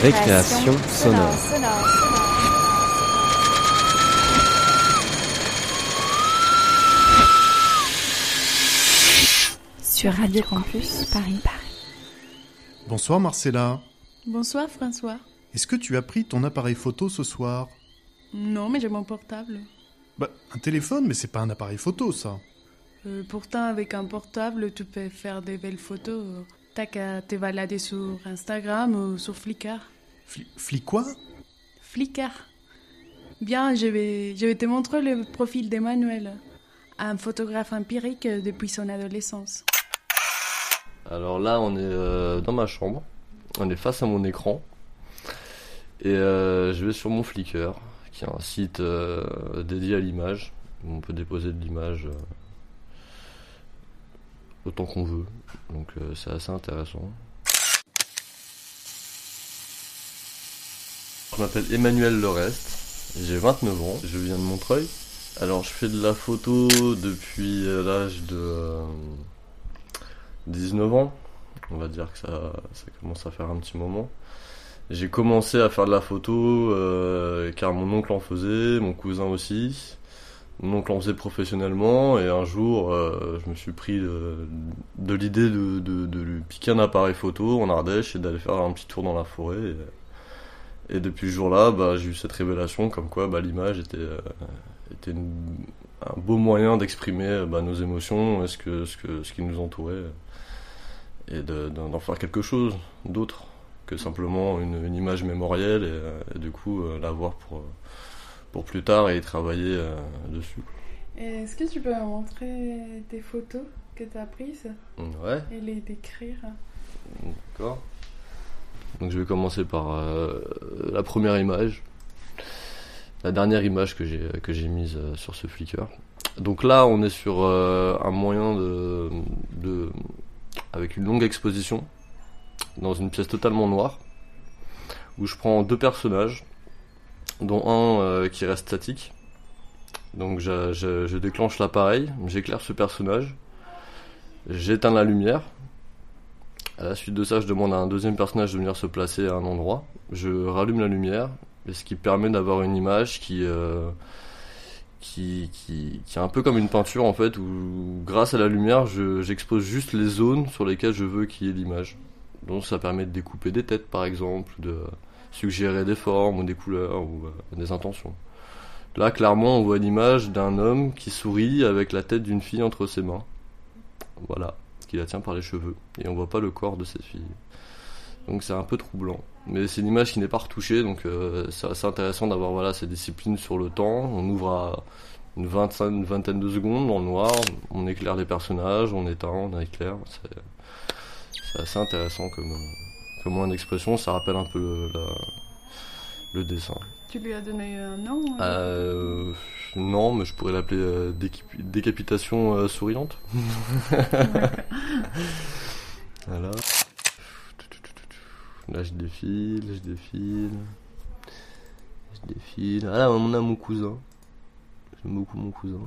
Récréation sonore. Sur Radio Campus Paris. Bonsoir Marcella. Bonsoir François. Est-ce que tu as pris ton appareil photo ce soir? Non, mais j'ai mon portable. Bah, un téléphone, mais c'est pas un appareil photo ça. Euh, pourtant, avec un portable, tu peux faire des belles photos. T'as qu'à te balader sur Instagram ou sur Flickr. Fli Fli quoi? Flickr. Bien, je vais, je vais te montrer le profil d'Emmanuel, un photographe empirique depuis son adolescence. Alors là, on est euh, dans ma chambre, on est face à mon écran, et euh, je vais sur mon Flickr, qui est un site euh, dédié à l'image, où on peut déposer de l'image autant qu'on veut, donc euh, c'est assez intéressant. Je m'appelle Emmanuel Lorest, j'ai 29 ans, je viens de Montreuil. Alors je fais de la photo depuis euh, l'âge de euh, 19 ans, on va dire que ça, commence à faire un petit moment. J'ai commencé à faire de la photo euh, car mon oncle en faisait, mon cousin aussi. Oncle en faisait professionnellement et un jour euh, je me suis pris de, de l'idée de, lui piquer un appareil photo en Ardèche et d'aller faire un petit tour dans la forêt. Et, depuis ce jour-là, bah, j'ai eu cette révélation comme quoi bah, l'image était, euh, un beau moyen d'exprimer bah, nos émotions et ce, qui nous entourait et de- d'en faire quelque chose d'autre que simplement une, image mémorielle et, euh, et du coup euh, l'avoir pour, euh, pour plus tard et travailler euh, dessus. Est-ce que tu peux montrer tes photos que tu as prises Ouais, et les décrire d'accord. Donc je vais commencer par euh, la première image, la dernière image que j'ai que j'ai mise euh, sur ce Flickr. Donc là, on est sur un moyen de, de avec une longue exposition dans une pièce totalement noire où je prends deux personnages, dont un euh, qui reste statique. Donc je, déclenche l'appareil, j'éclaire ce personnage, j'éteins la lumière. À la suite de ça, je demande à un deuxième personnage de venir se placer à un endroit. Je rallume la lumière, ce qui permet d'avoir une image qui, euh, qui, qui, qui est un peu comme une peinture en fait, où grâce à la lumière, je- j'expose juste les zones sur lesquelles je veux qu'il y ait l'image. Donc ça permet de découper des têtes par exemple, de suggérer des formes ou des couleurs ou euh, des intentions. Là, clairement, on voit l'image d'un homme qui sourit avec la tête d'une fille entre ses mains. Voilà, qui la tient par les cheveux. Et on voit pas le corps de cette fille. Donc c'est un peu troublant. Mais c'est une image qui n'est pas retouchée, donc euh, c'est assez intéressant d'avoir voilà, ces disciplines sur le temps. On ouvre à une, 25, une vingtaine de secondes dans le noir, on éclaire les personnages, on éteint, on éclaire. C'est, c'est assez intéressant comme, euh, comme moyen d'expression, ça rappelle un peu le, la- le dessin. Tu lui as donné un nom euh Euh, non, mais je pourrais l'appeler euh, décapi- décapitation euh, souriante. voilà. Là, je défile, je défile. Je défile. Ah là, on a mon cousin. J'aime beaucoup mon cousin.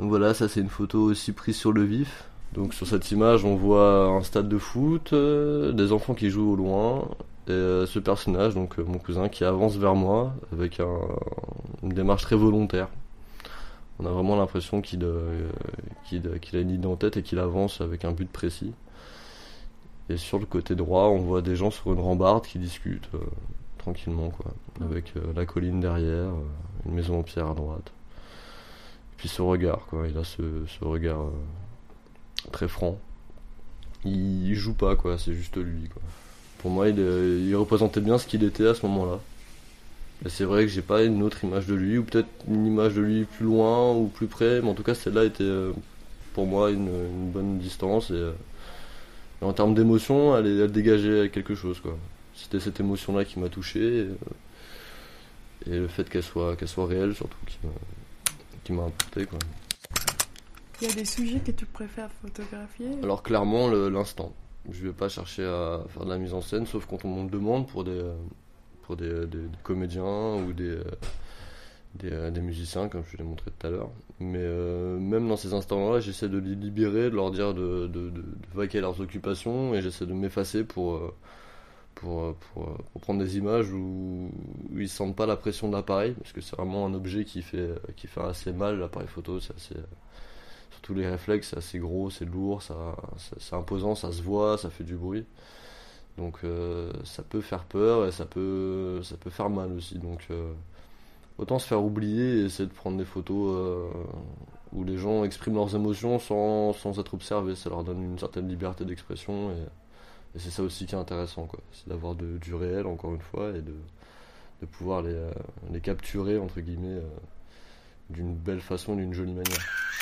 Donc voilà, ça c'est une photo aussi prise sur le vif. Donc sur cette image, on voit un stade de foot, euh, des enfants qui jouent au loin, et euh, ce personnage, donc euh, mon cousin, qui avance vers moi avec un- une démarche très volontaire. On a vraiment l'impression qu'il a une idée en tête et qu'il avance avec un but précis. Et sur le côté droit, on voit des gens sur une rambarde qui discutent tranquillement, quoi, avec la colline derrière, une maison en pierre à droite. Et puis ce regard, quoi, il a ce, regard très franc. Il, joue pas, quoi, c'est juste lui, quoi. Pour moi, il, euh, il représentait bien ce qu'il était à ce moment-là. Et c'est vrai que j'ai pas une autre image de lui, ou peut-être une image de lui plus loin ou plus près, mais en tout cas, celle-là était euh, pour moi une, bonne distance. Et, euh, et en termes d'émotion, elle, dégageait quelque chose. C'était cette émotion-là qui m'a touché, et, le fait qu'elle soit, réelle, surtout, qui m'a, qui. Il y a des sujets que tu préfères photographier? Alors clairement l'instant. Je vais pas chercher à faire de la mise en scène, sauf quand on me demande pour des pour des, comédiens ou des euh, euh, des musiciens, comme je l'ai montré tout à l'heure. Mais euh, même dans ces instants-là, j'essaie de les libérer, de leur dire de, de, de, de vaquer leurs occupations, et j'essaie de m'effacer pour pour, pour, prendre des images où, ils sentent pas la pression de l'appareil, parce que c'est vraiment un objet qui fait, qui fait assez mal, l'appareil photo, c'est assez, surtout les réflexes, c'est assez gros, c'est lourd, ça, c'est imposant, ça se voit, ça fait du bruit. Donc euh, ça peut faire peur et ça peut, faire mal aussi. Donc euh, autant se faire oublier et essayer de prendre des photos euh, où les gens expriment leurs émotions sans, être observés. Ça leur donne une certaine liberté d'expression et, c'est ça aussi qui est intéressant. C'est d'avoir du réel, encore une fois, et de, pouvoir les, les capturer, entre guillemets, d'une belle façon, d'une jolie manière.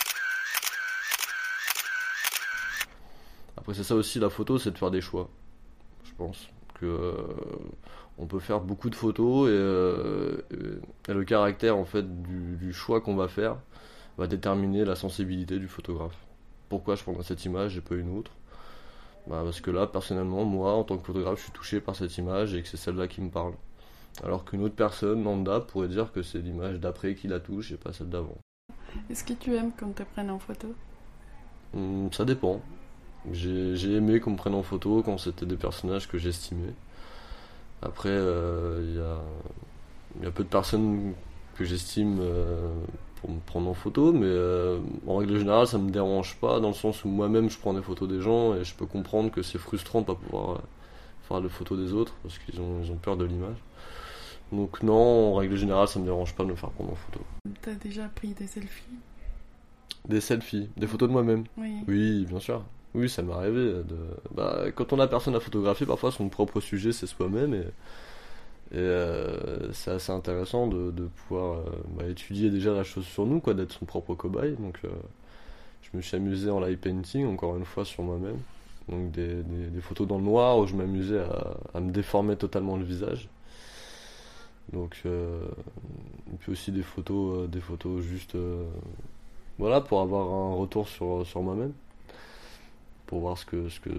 Après, c'est ça aussi la photo, c'est de faire des choix. Je pense que euh, on peut faire beaucoup de photos et, euh, et- le caractère en fait du, du choix qu'on va faire va déterminer la sensibilité du photographe. Pourquoi je prendrais cette image et pas une autre? Bah, Parce que là, personnellement, moi, en tant que photographe, je suis touché par cette image et que c'est celle-là qui me parle. Alors qu'une autre personne, lambda, pourrait dire que c'est l'image d'après qui la touche et pas celle d'avant. Est-ce que tu aimes qu'on te prenne en photo? Hum, ça dépend. J'ai aimé qu'on me prenne en photo quand c'était des personnages que j'estimais. Après, euh, il y, a, il y a peu de personnes que j'estime euh, pour me prendre en photo, mais euh, en règle générale, ça me dérange pas dans le sens où moi-même je prends des photos des gens et je peux comprendre que c'est frustrant de pas pouvoir faire des photos des autres parce qu'ils ont, ils ont peur de l'image. Donc non, en règle générale, ça me dérange pas de me faire prendre en photo. T'as déjà pris des selfies? Des selfies, des photos de moi-même? Oui. Oui, bien sûr. Oui, ça m'est arrivé. De... Bah, quand on a personne à photographier, parfois son propre sujet c'est soi-même et, euh, c'est assez intéressant de, pouvoir euh, bah, étudier déjà la chose sur nous, quoi, d'être son propre cobaye. Donc, euh, je me suis amusé en live painting encore une fois sur moi-même. Donc des, photos dans le noir où je m'amusais à, à me déformer totalement le visage. Donc, euh, et puis aussi des photos, euh, des photos juste, euh, voilà, pour avoir un retour sur, sur moi-même pour voir ce que, ce que,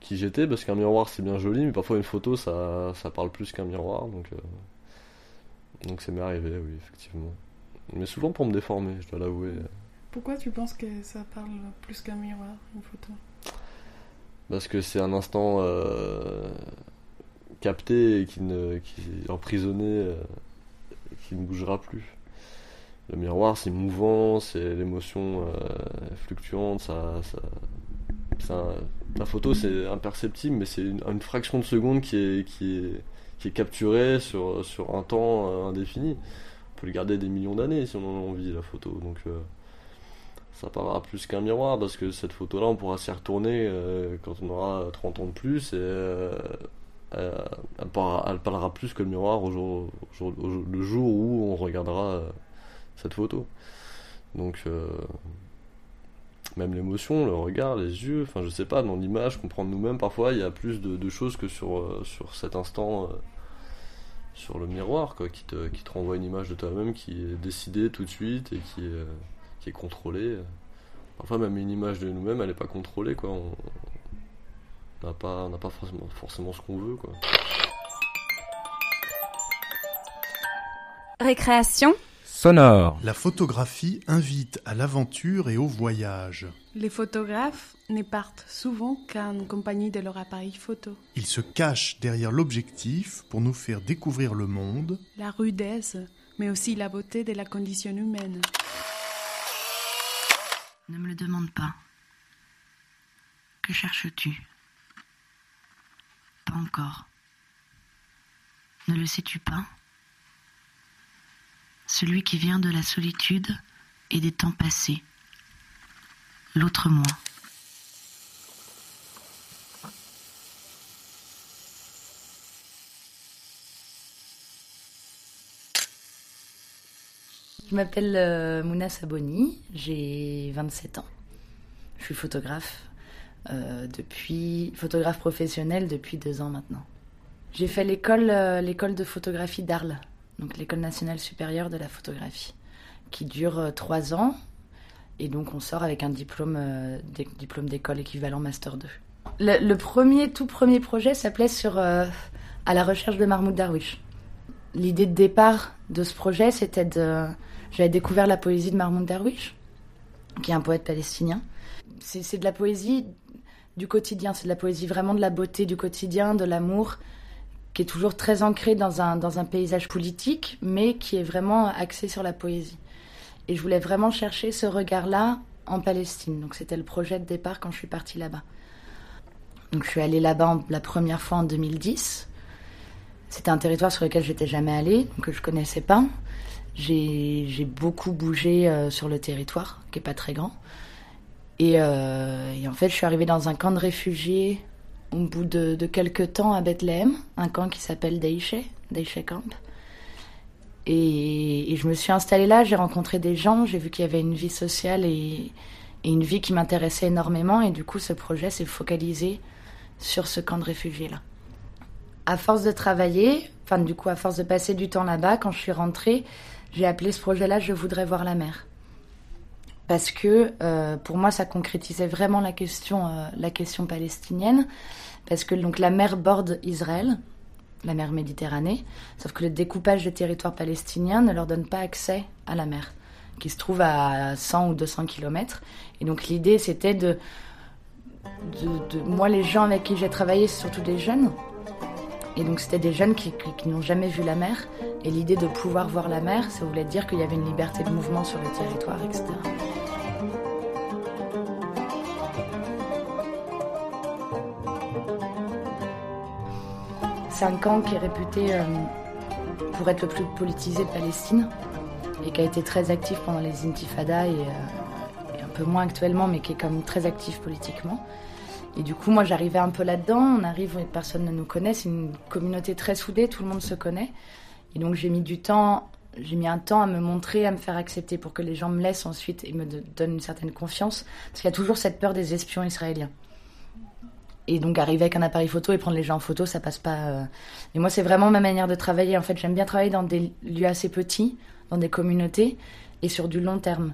qui j'étais, parce qu'un miroir c'est bien joli, mais parfois une photo ça, ça parle plus qu'un miroir, donc euh, donc ça m'est arrivé, oui, effectivement. Mais souvent pour me déformer, je dois l'avouer. Pourquoi tu penses que ça parle plus qu'un miroir, une photo? Parce que c'est un instant euh, capté et qui, ne, qui est emprisonné, euh, qui ne bougera plus. Le miroir c'est mouvant, c'est l'émotion fluctuante, ça, la photo c'est imperceptible, mais c'est une, fraction de seconde qui est, capturée sur, un temps euh, indéfini. On peut le garder des millions d'années si on en a envie, la photo. Donc euh, ça parlera plus qu'un miroir, parce que cette photo-là, on pourra s'y retourner euh, quand on aura 30 ans de plus, et elle, parlera, plus que le miroir au jour, le jour où on regardera cette photo. Donc, même l'émotion, le regard, les yeux, enfin je sais pas, dans l'image qu'on prend de nous-mêmes, parfois il y a plus de, choses que sur, euh, sur cet instant, euh, sur le miroir, quoi, qui te, qui te renvoie une image de toi-même qui est décidée tout de suite et qui qui est contrôlée. Parfois même une image de nous-mêmes, elle n'est pas contrôlée, quoi. On n'a pas, on pas forcément, forcément ce qu'on veut, quoi. Récréation. Sonore, La photographie invite à l'aventure et au voyage. Les photographes ne partent souvent qu'en compagnie de leur appareil photo. Ils se cachent derrière l'objectif pour nous faire découvrir le monde. La rudesse, mais aussi la beauté de la condition humaine. Ne me le demande pas. Que cherches-tu? Pas encore. Ne le sais-tu pas? Celui qui vient de la solitude et des temps passés. L'autre moi. Je m'appelle euh, Mouna Saboni, j'ai 27 ans. Je suis photographe euh, depuis photographe professionnel depuis deux ans maintenant. J'ai fait l'école euh, l'école de photographie d'Arles, donc l'école nationale supérieure de la photographie, qui dure euh, trois ans et donc on sort avec un diplôme euh, d'école équivalent master 2. Le, premier tout premier projet s'appelait sur euh, à la recherche de Mahmoud Darwish. L'idée de départ de ce projet, c'était de j'avais découvert la poésie de Mahmoud Darwish, qui est un poète palestinien. C'est de la poésie du quotidien, c'est de la poésie vraiment de la beauté du quotidien, de l'amour, qui est toujours très ancré dans un, paysage politique, mais qui est vraiment axé sur la poésie. Et je voulais vraiment chercher ce regard-là en Palestine. Donc c'était le projet de départ quand je suis partie là-bas. Donc je suis allée là-bas la première fois en 2010. C'était un territoire sur lequel j'étais jamais allée, que je connaissais pas. J'ai beaucoup bougé euh, sur le territoire, qui est pas très grand. Euh, et, en fait, je suis arrivée dans un camp de réfugiés au bout de, quelques temps à Bethléem, un camp qui s'appelle Deiche, Deiche Camp. Et, je me suis installée là, j'ai rencontré des gens, j'ai vu qu'il y avait une vie sociale et, et une vie qui m'intéressait énormément. Et du coup, ce projet s'est focalisé sur ce camp de réfugiés-là. À force de travailler, enfin du coup à force de passer du temps là-bas, quand je suis rentrée, j'ai appelé ce projet-là Je voudrais voir la mer parce que euh, pour moi ça concrétisait vraiment la question, euh, la question palestinienne, parce que donc la mer borde Israël, la mer Méditerranée, sauf que le découpage des territoires palestiniens ne leur donne pas accès à la mer, qui se trouve à 100 ou 200 km. Et donc l'idée c'était de, de, moi les gens avec qui j'ai travaillé, c'est surtout des jeunes, et donc c'était des jeunes qui, qui n'ont jamais vu la mer. Et l'idée de pouvoir voir la mer, ça voulait dire qu'il y avait une liberté de mouvement sur le territoire, etc. C'est un qui est réputé euh, pour être le plus politisé de Palestine et qui a été très actif pendant les intifadas et, euh, un peu moins actuellement, mais qui est quand même très actif politiquement. Et du coup, moi, j'arrivais un peu là-dedans. On arrive, personne ne nous connaît. C'est une communauté très soudée, tout le monde se connaît. Et donc, j'ai mis du temps, j'ai mis un temps à me montrer, à me faire accepter pour que les gens me laissent ensuite et me donnent une certaine confiance. Parce qu'il y a toujours cette peur des espions israéliens. Et donc arriver avec un appareil photo et prendre les gens en photo, ça passe pas. Euh. Et moi, c'est vraiment ma manière de travailler. En fait, j'aime bien travailler dans des lieux assez petits, dans des communautés, et sur du long terme.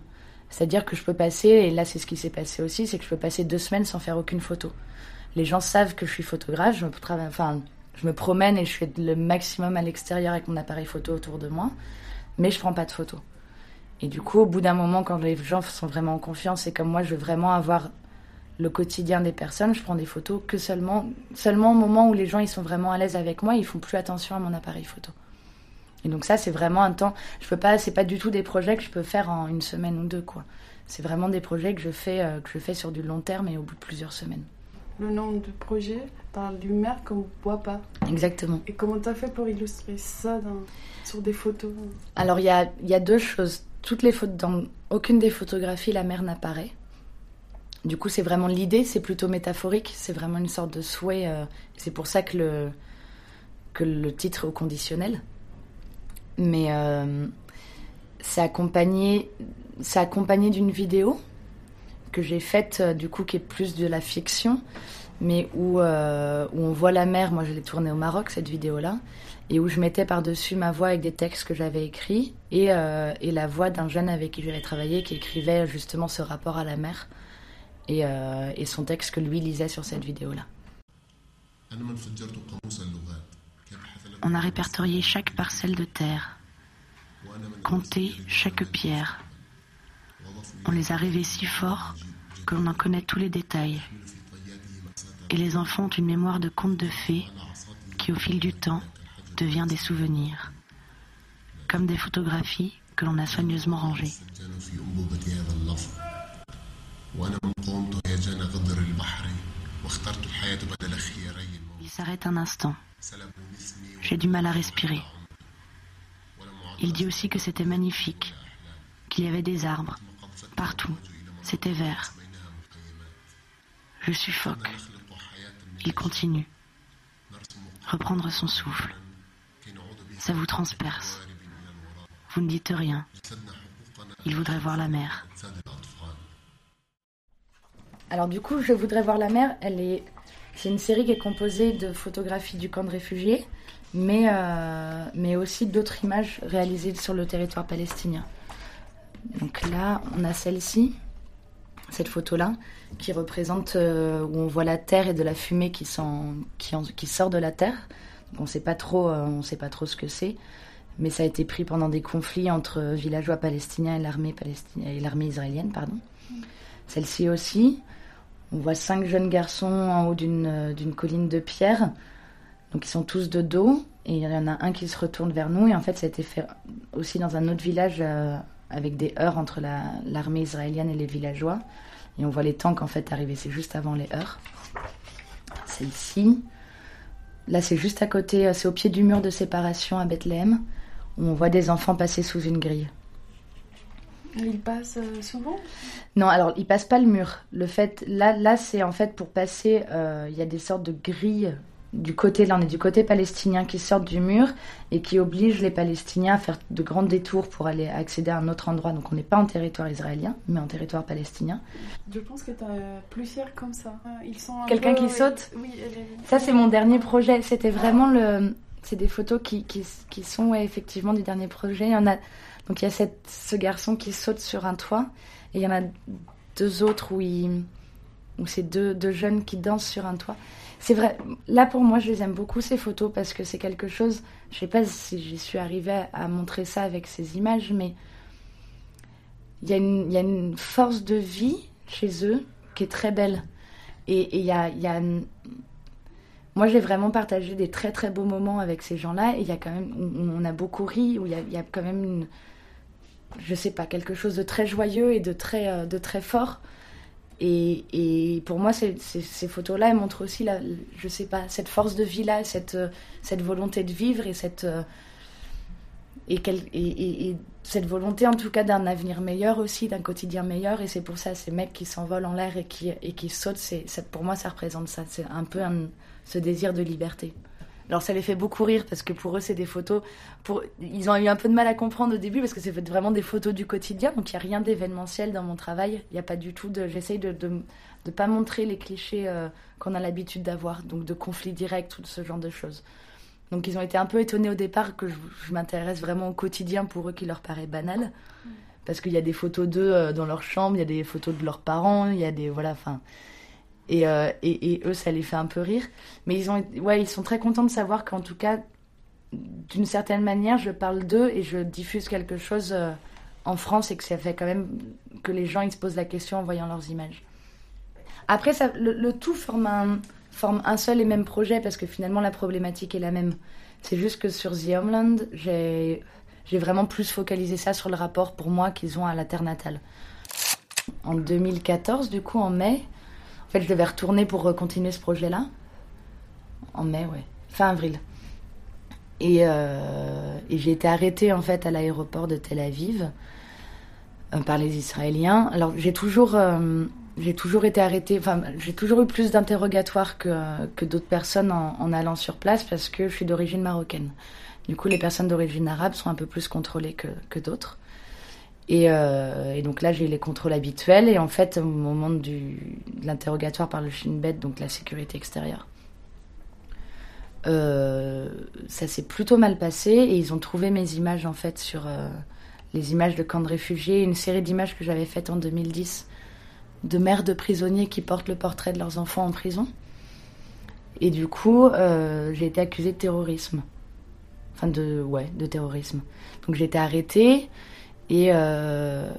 C'est-à-dire que je peux passer, et là c'est ce qui s'est passé aussi, c'est que je peux passer deux semaines sans faire aucune photo. Les gens savent que je suis photographe, je me, enfin, je me promène et je fais le maximum à l'extérieur avec mon appareil photo autour de moi, mais je prends pas de photos. Et du coup, au bout d'un moment, quand les gens sont vraiment en confiance et comme moi, je veux vraiment avoir le quotidien des personnes, je prends des photos que seulement, seulement au moment où les gens ils sont vraiment à l'aise avec moi, ils font plus attention à mon appareil photo. Et donc ça, c'est vraiment un temps. Je peux pas, c'est pas du tout des projets que je peux faire en une semaine ou deux, quoi. C'est vraiment des projets que je fais, euh, que je fais sur du long terme et au bout de plusieurs semaines. Le nom du projet parle du mer qu'on ne voit pas. Exactement. Et comment tu as fait pour illustrer ça sur des photos? Alors il y a, y a deux choses. Toutes les photos, dans aucune des photographies, la mer n'apparaît. Du coup, c'est vraiment l'idée, c'est plutôt métaphorique, c'est vraiment une sorte de souhait. Euh, c'est pour ça que le, que le titre est au conditionnel. Mais euh, c'est accompagné, accompagné d'une vidéo que j'ai faite, euh, du coup, qui est plus de la fiction, mais où, où on voit la mer. Moi, je l'ai tournée au Maroc, cette vidéo-là, et où je mettais par-dessus ma voix avec des textes que j'avais écrits et, et la voix d'un jeune avec qui j'avais travaillé qui écrivait justement ce rapport à la mer. Euh, et, son texte que lui lisait sur cette vidéo-là. On a répertorié chaque parcelle de terre, compté chaque pierre. On les a rêvés si fort que l'on en connaît tous les détails. Et les enfants ont une mémoire de contes de fées qui, au fil du temps, devient des souvenirs, comme des photographies que l'on a soigneusement rangées. Il s'arrête un instant. J'ai du mal à respirer. Il dit aussi que c'était magnifique, qu'il y avait des arbres, partout, c'était vert. Je suffoque. Il continue. Reprendre son souffle. Ça vous transperce. Vous ne dites rien. Il voudrait voir la mer. Alors du coup, Je voudrais voir la mer, elle est... c'est une série qui est composée de photographies du camp de réfugiés, mais, euh, mais aussi d'autres images réalisées sur le territoire palestinien. Donc là, on a celle-ci, cette photo-là, qui représente euh, où on voit la terre et de la fumée qui, qui, qui sort de la terre. on ne sait pas trop, euh, on sait pas trop ce que c'est, mais ça a été pris pendant des conflits entre villageois palestiniens et l'armée et l'armée israélienne, pardon. Celle-ci aussi, on voit cinq jeunes garçons en haut d'une colline de pierre. Donc ils sont tous de dos et il y en a un qui se retourne vers nous. Et en fait, ça a été fait aussi dans un autre village euh, avec des heurts entre l'armée israélienne et les villageois. Et on voit les tanks en fait arriver, c'est juste avant les heurts. C'est ici. Là, c'est juste à côté, euh, c'est au pied du mur de séparation à Bethléem, où on voit des enfants passer sous une grille. Ils passent euh, souvent? Non, alors ils passent pas le mur. Le fait, là, là, c'est en fait pour passer, il y a des sortes de grilles du côté, là on est du côté palestinien qui sortent du mur et qui obligent les Palestiniens à faire de grands détours pour aller accéder à un autre endroit. Donc on n'est pas en territoire israélien, mais en territoire palestinien. Je pense que tu as plusieurs comme ça. Ils sont Quelqu'un qui saute? Oui. Ça c'est mon dernier projet. C'était vraiment le... C'est des photos qui, qui, qui sont effectivement du dernier projet. Il y en a... Donc il y a cette, ce garçon qui saute sur un toit et il y en a deux autres où, où c'est deux, deux jeunes qui dansent sur un toit c'est vrai, là pour moi, je les aime beaucoup ces photos parce que c'est quelque chose. Je sais pas si j'y suis arrivée à montrer ça avec ces images, mais il y, a une, force de vie chez eux qui est très belle. Et il y a, y a moi, j'ai vraiment partagé des très très beaux moments avec ces gens-là. Et il y a quand même, on, a beaucoup ri, où il y a, y a, quand même une, je sais pas, quelque chose de très joyeux et de très, euh, de très fort. Et, pour moi, ces, photos-là, elles montrent aussi, la, je sais pas, cette force de vie-là, cette, cette volonté de vivre et cette, et, et, cette volonté, en tout cas, d'un avenir meilleur aussi, d'un quotidien meilleur. Et c'est pour ça, ces mecs qui s'envolent en l'air et qui, et qui sautent, c'est, pour moi, ça représente ça. C'est un peu ce désir de liberté. Alors ça les fait beaucoup rire parce que pour eux c'est des photos. Pour... Ils ont eu un peu de mal à comprendre au début parce que c'est vraiment des photos du quotidien. Donc il n'y a rien d'événementiel dans mon travail. Il n'y a pas du tout de. J'essaye de ne pas montrer les clichés euh, qu'on a l'habitude d'avoir. Donc de conflits directs ou ce genre de choses. Donc ils ont été un peu étonnés au départ que je, m'intéresse vraiment au quotidien pour eux qui leur paraît banal. Parce qu'il y a des photos d'eux euh, dans leur chambre, il y a des photos de leurs parents, il y a des. Voilà, enfin. Euh, et, eux, ça les fait un peu rire. Mais ils, ont, ouais, ils sont très contents de savoir qu'en tout cas, d'une certaine manière, je parle d'eux et je diffuse quelque chose euh, en France et que ça fait quand même que les gens ils se posent la question en voyant leurs images. Après, le, tout forme un, forme un seul et même projet parce que finalement la problématique est la même. C'est juste que sur The Homeland, j'ai vraiment plus focalisé ça sur le rapport pour moi qu'ils ont à la terre natale. En 2014, du coup, en mai, fait, je devais retourner pour continuer ce projet-là. En mai, ouais. Fin avril. Euh, et, j'ai été arrêtée en fait à l'aéroport de Tel Aviv euh, par les Israéliens. Alors j'ai toujours, euh, toujours été arrêtée. Enfin, j'ai toujours eu plus d'interrogatoires que, que d'autres personnes en, allant sur place parce que je suis d'origine marocaine. Du coup, les personnes d'origine arabe sont un peu plus contrôlées que, que d'autres. Euh, et, donc là, j'ai les contrôles habituels. Et en fait, au moment de l'interrogatoire par le Shin Bet, donc la sécurité extérieure, euh, ça s'est plutôt mal passé. Et ils ont trouvé mes images, en fait, sur euh, les images de camps de réfugiés. Une série d'images que j'avais faites en 2010 de mères de prisonniers qui portent le portrait de leurs enfants en prison. Et du coup, j'ai été accusée de terrorisme. Enfin, de, ouais, de terrorisme. Donc j'ai été arrêtée et, euh,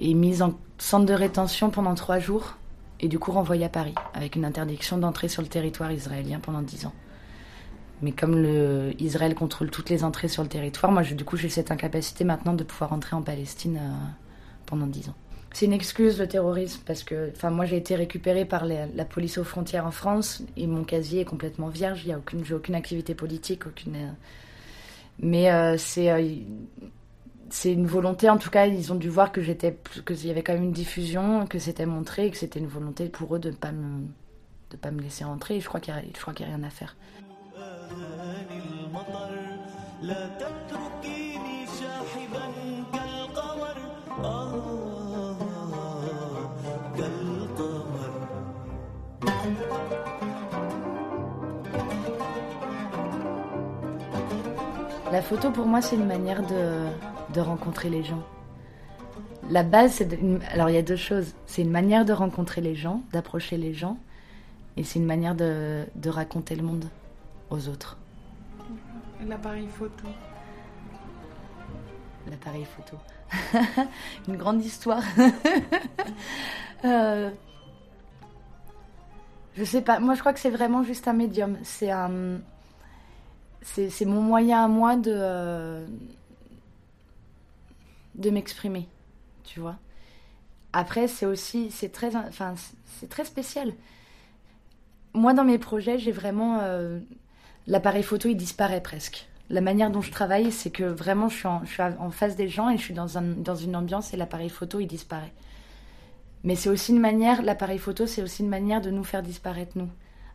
mise en centre de rétention pendant trois jours et du coup renvoyée à Paris avec une interdiction d'entrer sur le territoire israélien pendant dix ans. Mais comme Israël contrôle toutes les entrées sur le territoire, moi du coup j'ai cette incapacité maintenant de pouvoir entrer en Palestine euh, pendant dix ans. C'est une excuse le terrorisme parce que moi j'ai été récupérée par la police aux frontières en France et mon casier est complètement vierge, il aucune j'ai aucune activité politique, aucune euh, mais c'est c'est une volonté, en tout cas, ils ont dû voir que j'étais, qu'il y avait quand même une diffusion, que c'était montré, et que c'était une volonté pour eux de ne pas me, de pas me laisser rentrer. Et je crois qu'il n'y a rien à faire. La photo, pour moi, c'est une manière de, de rencontrer les gens. La base, c'est. Alors, il y a deux choses. C'est une manière de rencontrer les gens, d'approcher les gens, et c'est une manière de, de raconter le monde aux autres. L'appareil photo. L'appareil photo. une grande histoire. euh... Je sais pas, moi je crois que c'est vraiment juste un médium. C'est un. C'est mon moyen à moi de. De m'exprimer, tu vois. Après, c'est aussi. C'est très, enfin, c'est très spécial. Moi, dans mes projets, j'ai vraiment. Euh, l'appareil photo, il disparaît presque. La manière dont je travaille, c'est que vraiment, je suis, en, face des gens et je suis dans, un, dans une ambiance et l'appareil photo, il disparaît. Mais c'est aussi une manière, l'appareil photo, c'est aussi une manière de nous faire disparaître, nous.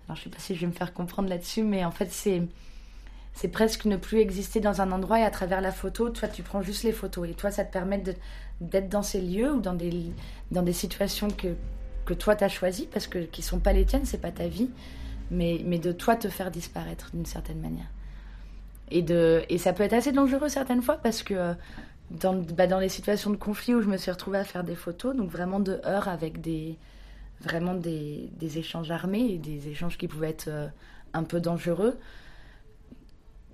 Alors, je sais pas si je vais me faire comprendre là-dessus, mais en fait, c'est. C'est presque ne plus exister dans un endroit et à travers la photo, toi tu prends juste les photos et toi ça te permet d'être dans ces lieux ou dans des, dans des situations que, que toi t'as choisies parce que qui sont pas les tiennes, c'est pas ta vie, mais, mais de toi te faire disparaître d'une certaine manière. Et, de, et ça peut être assez dangereux certaines fois parce que euh, dans, bah, dans les situations de conflit où je me suis retrouvée à faire des photos, donc vraiment de heurts avec des, vraiment des, des échanges armés et des échanges qui pouvaient être euh, un peu dangereux.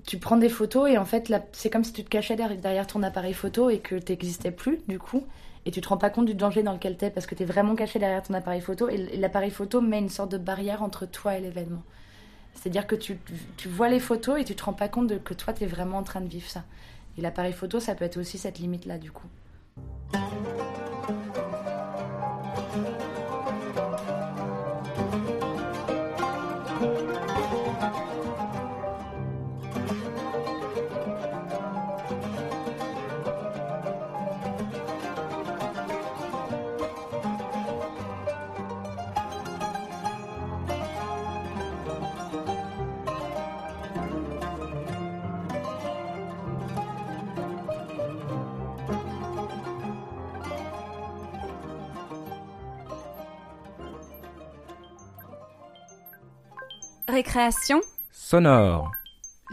Tu prends des photos et en fait, c'est comme si tu te cachais derrière, ton appareil photo et que tu n'existais plus, du coup, et tu te rends pas compte du danger dans lequel tu es parce que tu es vraiment caché derrière ton appareil photo et l'appareil photo met une sorte de barrière entre toi et l'événement. C'est-à-dire que tu, tu, vois les photos et tu te rends pas compte de, que toi, tu es vraiment en train de vivre ça. Et l'appareil photo, ça peut être aussi cette limite-là, du coup. Récréation sonore.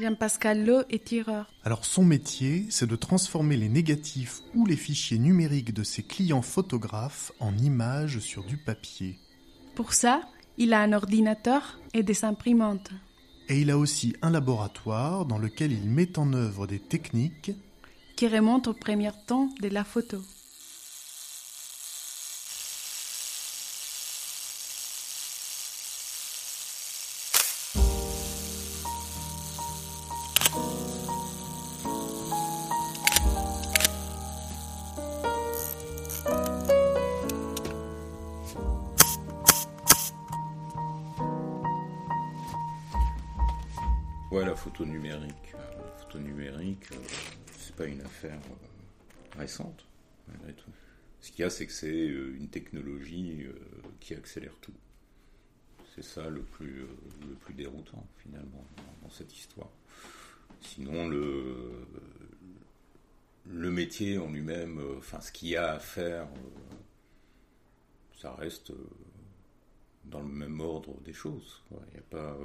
Jean-Pascal Lowe est tireur. Alors son métier, c'est de transformer les négatifs ou les fichiers numériques de ses clients photographes en images sur du papier. Pour ça, il a un ordinateur et des imprimantes. Et il a aussi un laboratoire dans lequel il met en œuvre des techniques qui remontent au premier temps de la photo une technologie qui accélère tout. C'est ça le plus, le plus déroutant, finalement, dans, cette histoire. Sinon, le, le métier en lui-même, enfin, ce qu'il y a à faire, ça reste dans le même ordre des choses. Il n'y a pas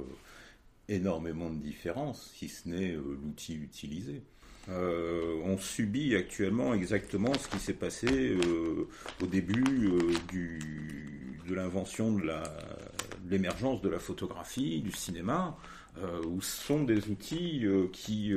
énormément de différences, si ce n'est euh, l'outil utilisé. Euh, on subit actuellement exactement ce qui s'est passé euh, au début du, de l'invention de l'émergence de, la photographie, du cinéma, où ce sont des outils qui,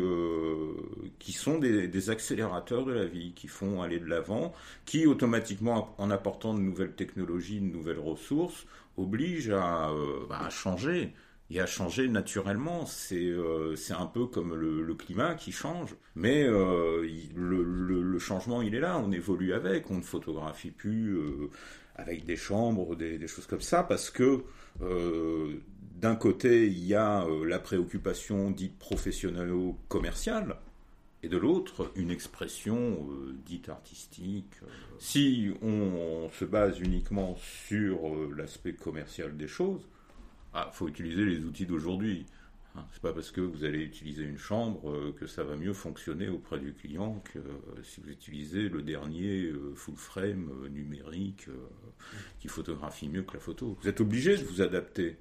qui sont des, des, accélérateurs de la vie, qui font aller de l'avant, qui automatiquement, en apportant de nouvelles technologies, de nouvelles ressources, obligent à, bah, à changer il a changé naturellement. C'est euh, un peu comme le, climat qui change, mais euh, le, changement il est là. On évolue avec. On ne photographie plus euh, avec des chambres, des, choses comme ça, parce que d'un côté il y a la préoccupation dite professionnelle-commerciale. Et de l'autre, une expression dite artistique. Si on, se base uniquement sur l'aspect commercial des choses, ah, faut utiliser les outils d'aujourd'hui. Hein, c'est pas parce que vous allez utiliser une chambre euh, que ça va mieux fonctionner auprès du client que euh, si vous utilisez le dernier euh, full frame numérique qui photographie mieux que la photo. Vous êtes obligé de vous adapter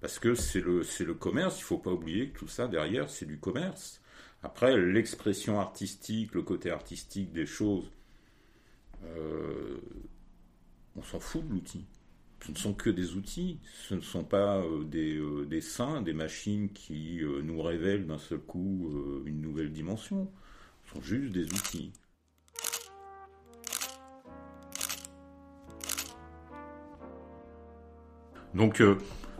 parce que c'est le c'est le commerce. Il faut pas oublier que tout ça derrière c'est du commerce. Après l'expression artistique, le côté artistique des choses, on s'en fout de l'outil ce ne sont que des outils, ce ne sont pas euh, des, euh, des, saints, des machines qui euh, nous révèlent d'un seul coup une nouvelle dimension. Ce sont juste des outils. Donc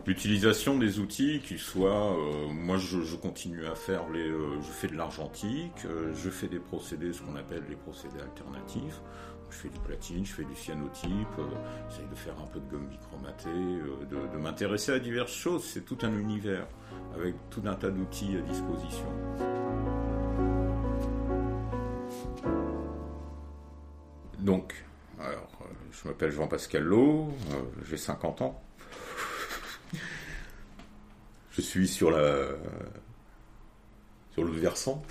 l'utilisation des outils, qui soient, moi je, continue à faire les, je fais de l'argentique, je fais des procédés, ce qu'on appelle les procédés alternatifs. Je fais du platine, je fais du cyanotype, j'essaye de faire un peu de gomme bichromatée, de, de m'intéresser à diverses choses. C'est tout un univers avec tout un tas d'outils à disposition. Donc, alors, euh, je m'appelle Jean-Pascal Lowe, euh, j'ai 50 ans. je suis sur la sur le versant.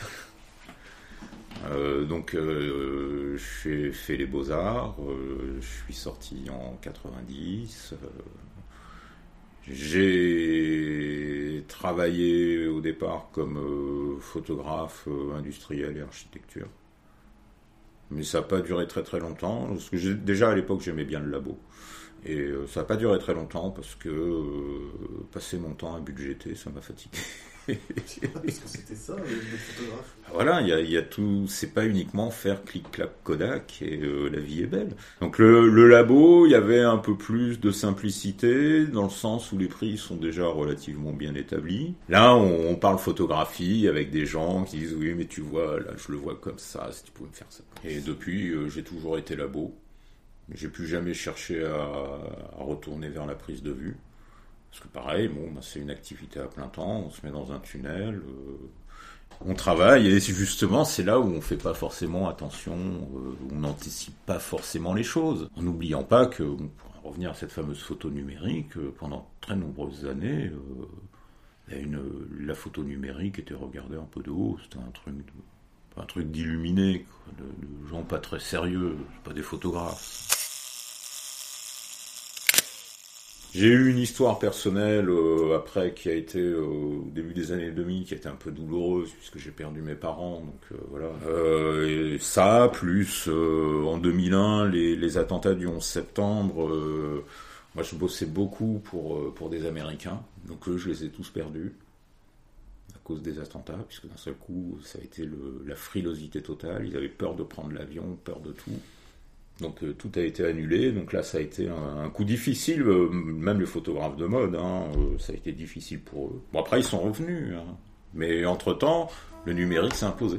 Euh, donc, j'ai fait les beaux-arts, je suis sorti en 90. j'ai travaillé au départ comme photographe industriel et architecture. Mais ça n'a pas duré très très longtemps. Parce que déjà à l'époque j'aimais bien le labo. Et euh, ça n'a pas duré très longtemps parce que euh, passer mon temps à budgéter, ça m'a fatigué. c'était ça, photographe. Voilà, il y a, tout. C'est pas uniquement faire clic-clac Kodak et euh, la vie est belle. Donc le, labo, il y avait un peu plus de simplicité dans le sens où les prix sont déjà relativement bien établis. Là, on, parle photographie avec des gens qui disent oui, mais tu vois, là, je le vois comme ça. Si tu pouvais me faire ça. Et depuis, euh, j'ai toujours été labo. J'ai plus jamais cherché à retourner vers la prise de vue. Parce que pareil, bon, bah, c'est une activité à plein temps, on se met dans un tunnel, euh, on travaille, et justement, c'est là où on fait pas forcément attention, euh, on n'anticipe pas forcément les choses, en n'oubliant pas que, pour revenir à cette fameuse photo numérique, euh, pendant très nombreuses années, une, la photo numérique était regardée un peu de haut, c'était un truc un truc d'illuminé, de, de, gens pas très sérieux, pas des photographes. J'ai eu une histoire personnelle euh, après qui a été euh, au début des années 2000 qui a été un peu douloureuse puisque j'ai perdu mes parents donc euh, voilà. Et ça plus en 2001 les, les, attentats du 11 septembre moi je bossais beaucoup pour pour des Américains donc eux je les ai tous perdus à cause des attentats puisque d'un seul coup ça a été le, la frilosité totale. Ils avaient peur de prendre l'avion peur de tout donc euh, tout a été annulé. Donc là, ça a été un, coup difficile. Euh, même les photographes de mode, hein, euh, ça a été difficile pour eux. Bon après, ils sont revenus. Hein. Mais entre temps, le numérique s'est imposé.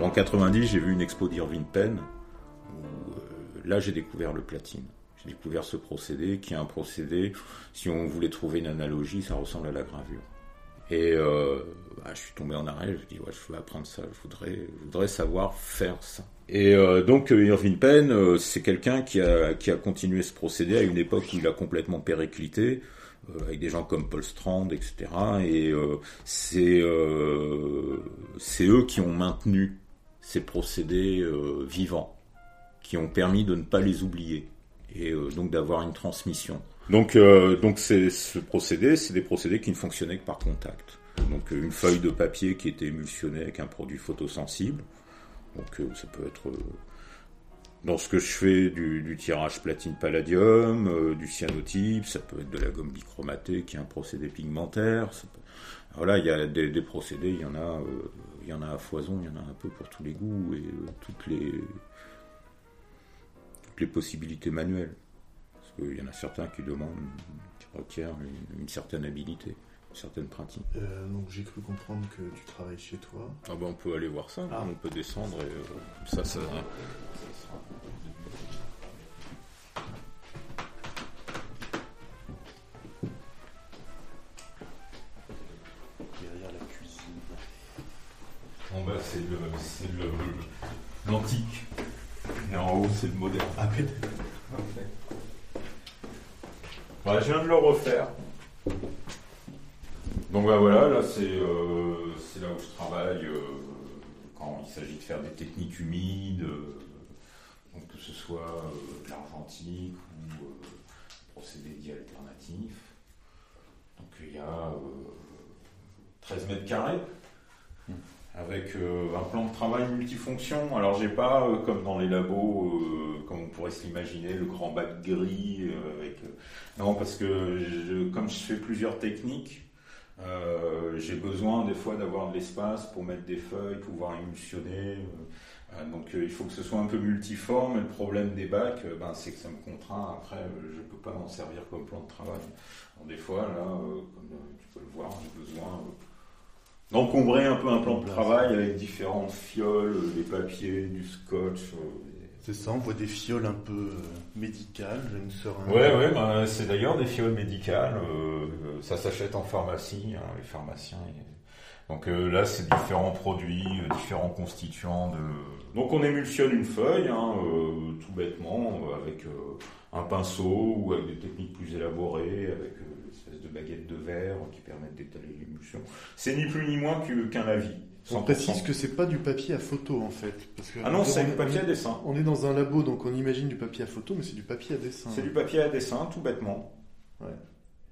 En 90, j'ai vu une expo d'Irving Penn où là j'ai découvert le platine découvert ce procédé, qui est un procédé, si on voulait trouver une analogie, ça ressemble à la gravure. Et euh, bah, je suis tombé en arrêt, je me dis, ouais, je veux apprendre ça, je voudrais, voudrais savoir faire ça. Et euh, donc Irving Penn, euh, c'est quelqu'un qui a, qui a continué ce procédé à une époque où il a complètement périclité, euh, avec des gens comme Paul Strand, etc. Et euh, c'est c'est eux qui ont maintenu ces procédés vivants, qui ont permis de ne pas les oublier et euh, donc d'avoir une transmission. Donc, euh, donc ce procédé, c'est des procédés qui ne fonctionnaient que par contact. Donc une feuille de papier qui était émulsionnée avec un produit photosensible. Donc euh, ça peut être dans ce que je fais du, tirage platine palladium, du cyanotype, ça peut être de la gomme bichromatée qui est un procédé pigmentaire. Voilà, il y a des, des, procédés, il y en a, il y en a à foison, il y en a un peu pour tous les goûts et toutes les les possibilités manuelles. Parce qu'il y en a certains qui demandent, qui requièrent une, certaine habilité, une certaine pratique. Euh, donc j'ai cru comprendre que tu travailles chez toi. Ah ben on peut aller voir ça, ah. on peut descendre et euh, ça, ça, sera... Derrière la cuisine. En bas c'est l'antique. Et en haut, c'est le. Ah, ouais, je viens de le refaire. Donc bah, voilà, là c'est euh, là où je travaille euh, quand il s'agit de faire des techniques humides, euh, que ce soit de l'argentique ou procédé dit alternatif. Donc il y a 13 mètres carrés avec un plan de travail multifonction. Alors j'ai pas, comme dans les labos, comme on pourrait s'imaginer, le grand bac gris. non, parce que comme je fais plusieurs techniques, j'ai besoin des fois d'avoir de l'espace pour mettre des feuilles, pouvoir émulsionner. Euh, donc euh, il faut que ce soit un peu multiforme. Et le problème des bacs, euh, ben, c'est que ça me contraint. Après, je ne peux pas m'en servir comme plan de travail. des fois, là, comme tu peux le voir, j'ai besoin d'encombrer un peu un plan de travail avec différentes fioles, des papiers, du scotch. C'est ça, on voit des fioles un peu médicales, une seringue. Ouais, ouais, ben, c'est d'ailleurs des fioles médicales. ça s'achète en pharmacie. Hein, les pharmaciens, donc euh, là, c'est différents produits, euh, différents constituants de. Donc on émulsionne une feuille, hein, euh, tout bêtement, avec un pinceau ou avec des techniques plus élaborées, avec de baguette de verre qui permettent d'étaler l'émulsion. C'est ni plus ni moins qu'un avis. On précise que c'est pas du papier à photo en fait. ah non, c'est du papier à dessin. On est dans un labo, donc on imagine du papier à photo, mais c'est du papier à dessin. C'est du papier à dessin, tout bêtement.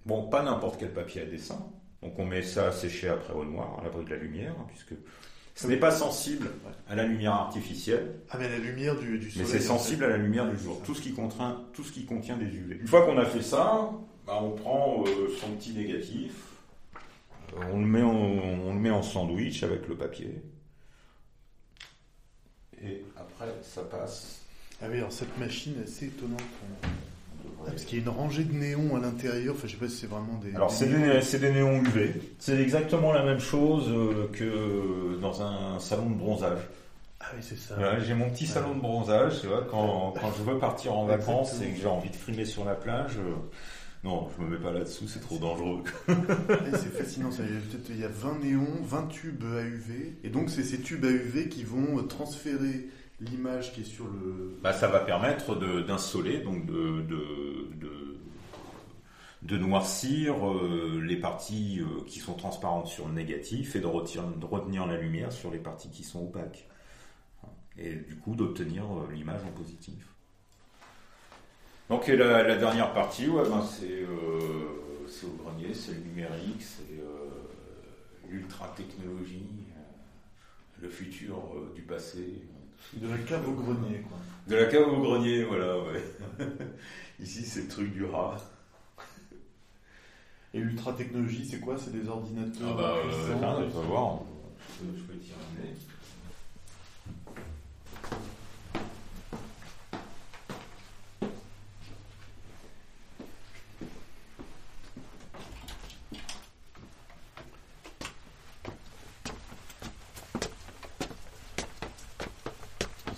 Bon, pas n'importe quel papier à dessin. Donc on met ça à sécher après au noir, à l'abri de la lumière, hein, puisque ce n'est pas sensible à la lumière artificielle. Ah mais la lumière du, du soleil. Mais c'est sensible à la lumière du jour. Tout ce qui contraint, tout ce qui contient des UV. Une fois qu'on a fait ça, bah, on prend euh, son petit négatif, euh, on le met en, on le met en sandwich avec le papier, et après ça passe. Ah oui, alors cette machine est assez étonnante. Parce qu'il y a une rangée de néons à l'intérieur. Enfin, je sais pas si c'est vraiment des. Alors, c'est des, néons UV. C'est exactement la même chose euh, que dans un salon de bronzage. Ah oui, c'est ça. j'ai mon petit salon de bronzage. Tu vois, quand, quand je veux partir en vacances et que j'ai envie de frimer sur la plage. Non, je me mets pas là-dessous, c'est trop dangereux. c'est fascinant, ça. Il y a 20 néons, 20 tubes à UV. Et donc, c'est ces tubes à UV qui vont transférer l'image qui est sur le... Bah, ça va permettre d'insoler, donc de, de, noircir euh, les parties euh, qui sont transparentes sur le négatif et de, retenir la lumière sur les parties qui sont opaques. Et du coup d'obtenir euh, l'image en positif. Donc la, dernière partie, ouais, ben, c'est au grenier, c'est le numérique, c'est l'ultra technologie, le futur du passé. De la cave au grenier, quoi. De la cave au grenier, voilà, ouais. Ici, c'est le truc du rat. Et l'ultra technologie, c'est quoi? C'est des ordinateurs Ah bah, euh, là, on va voir. Je, je peux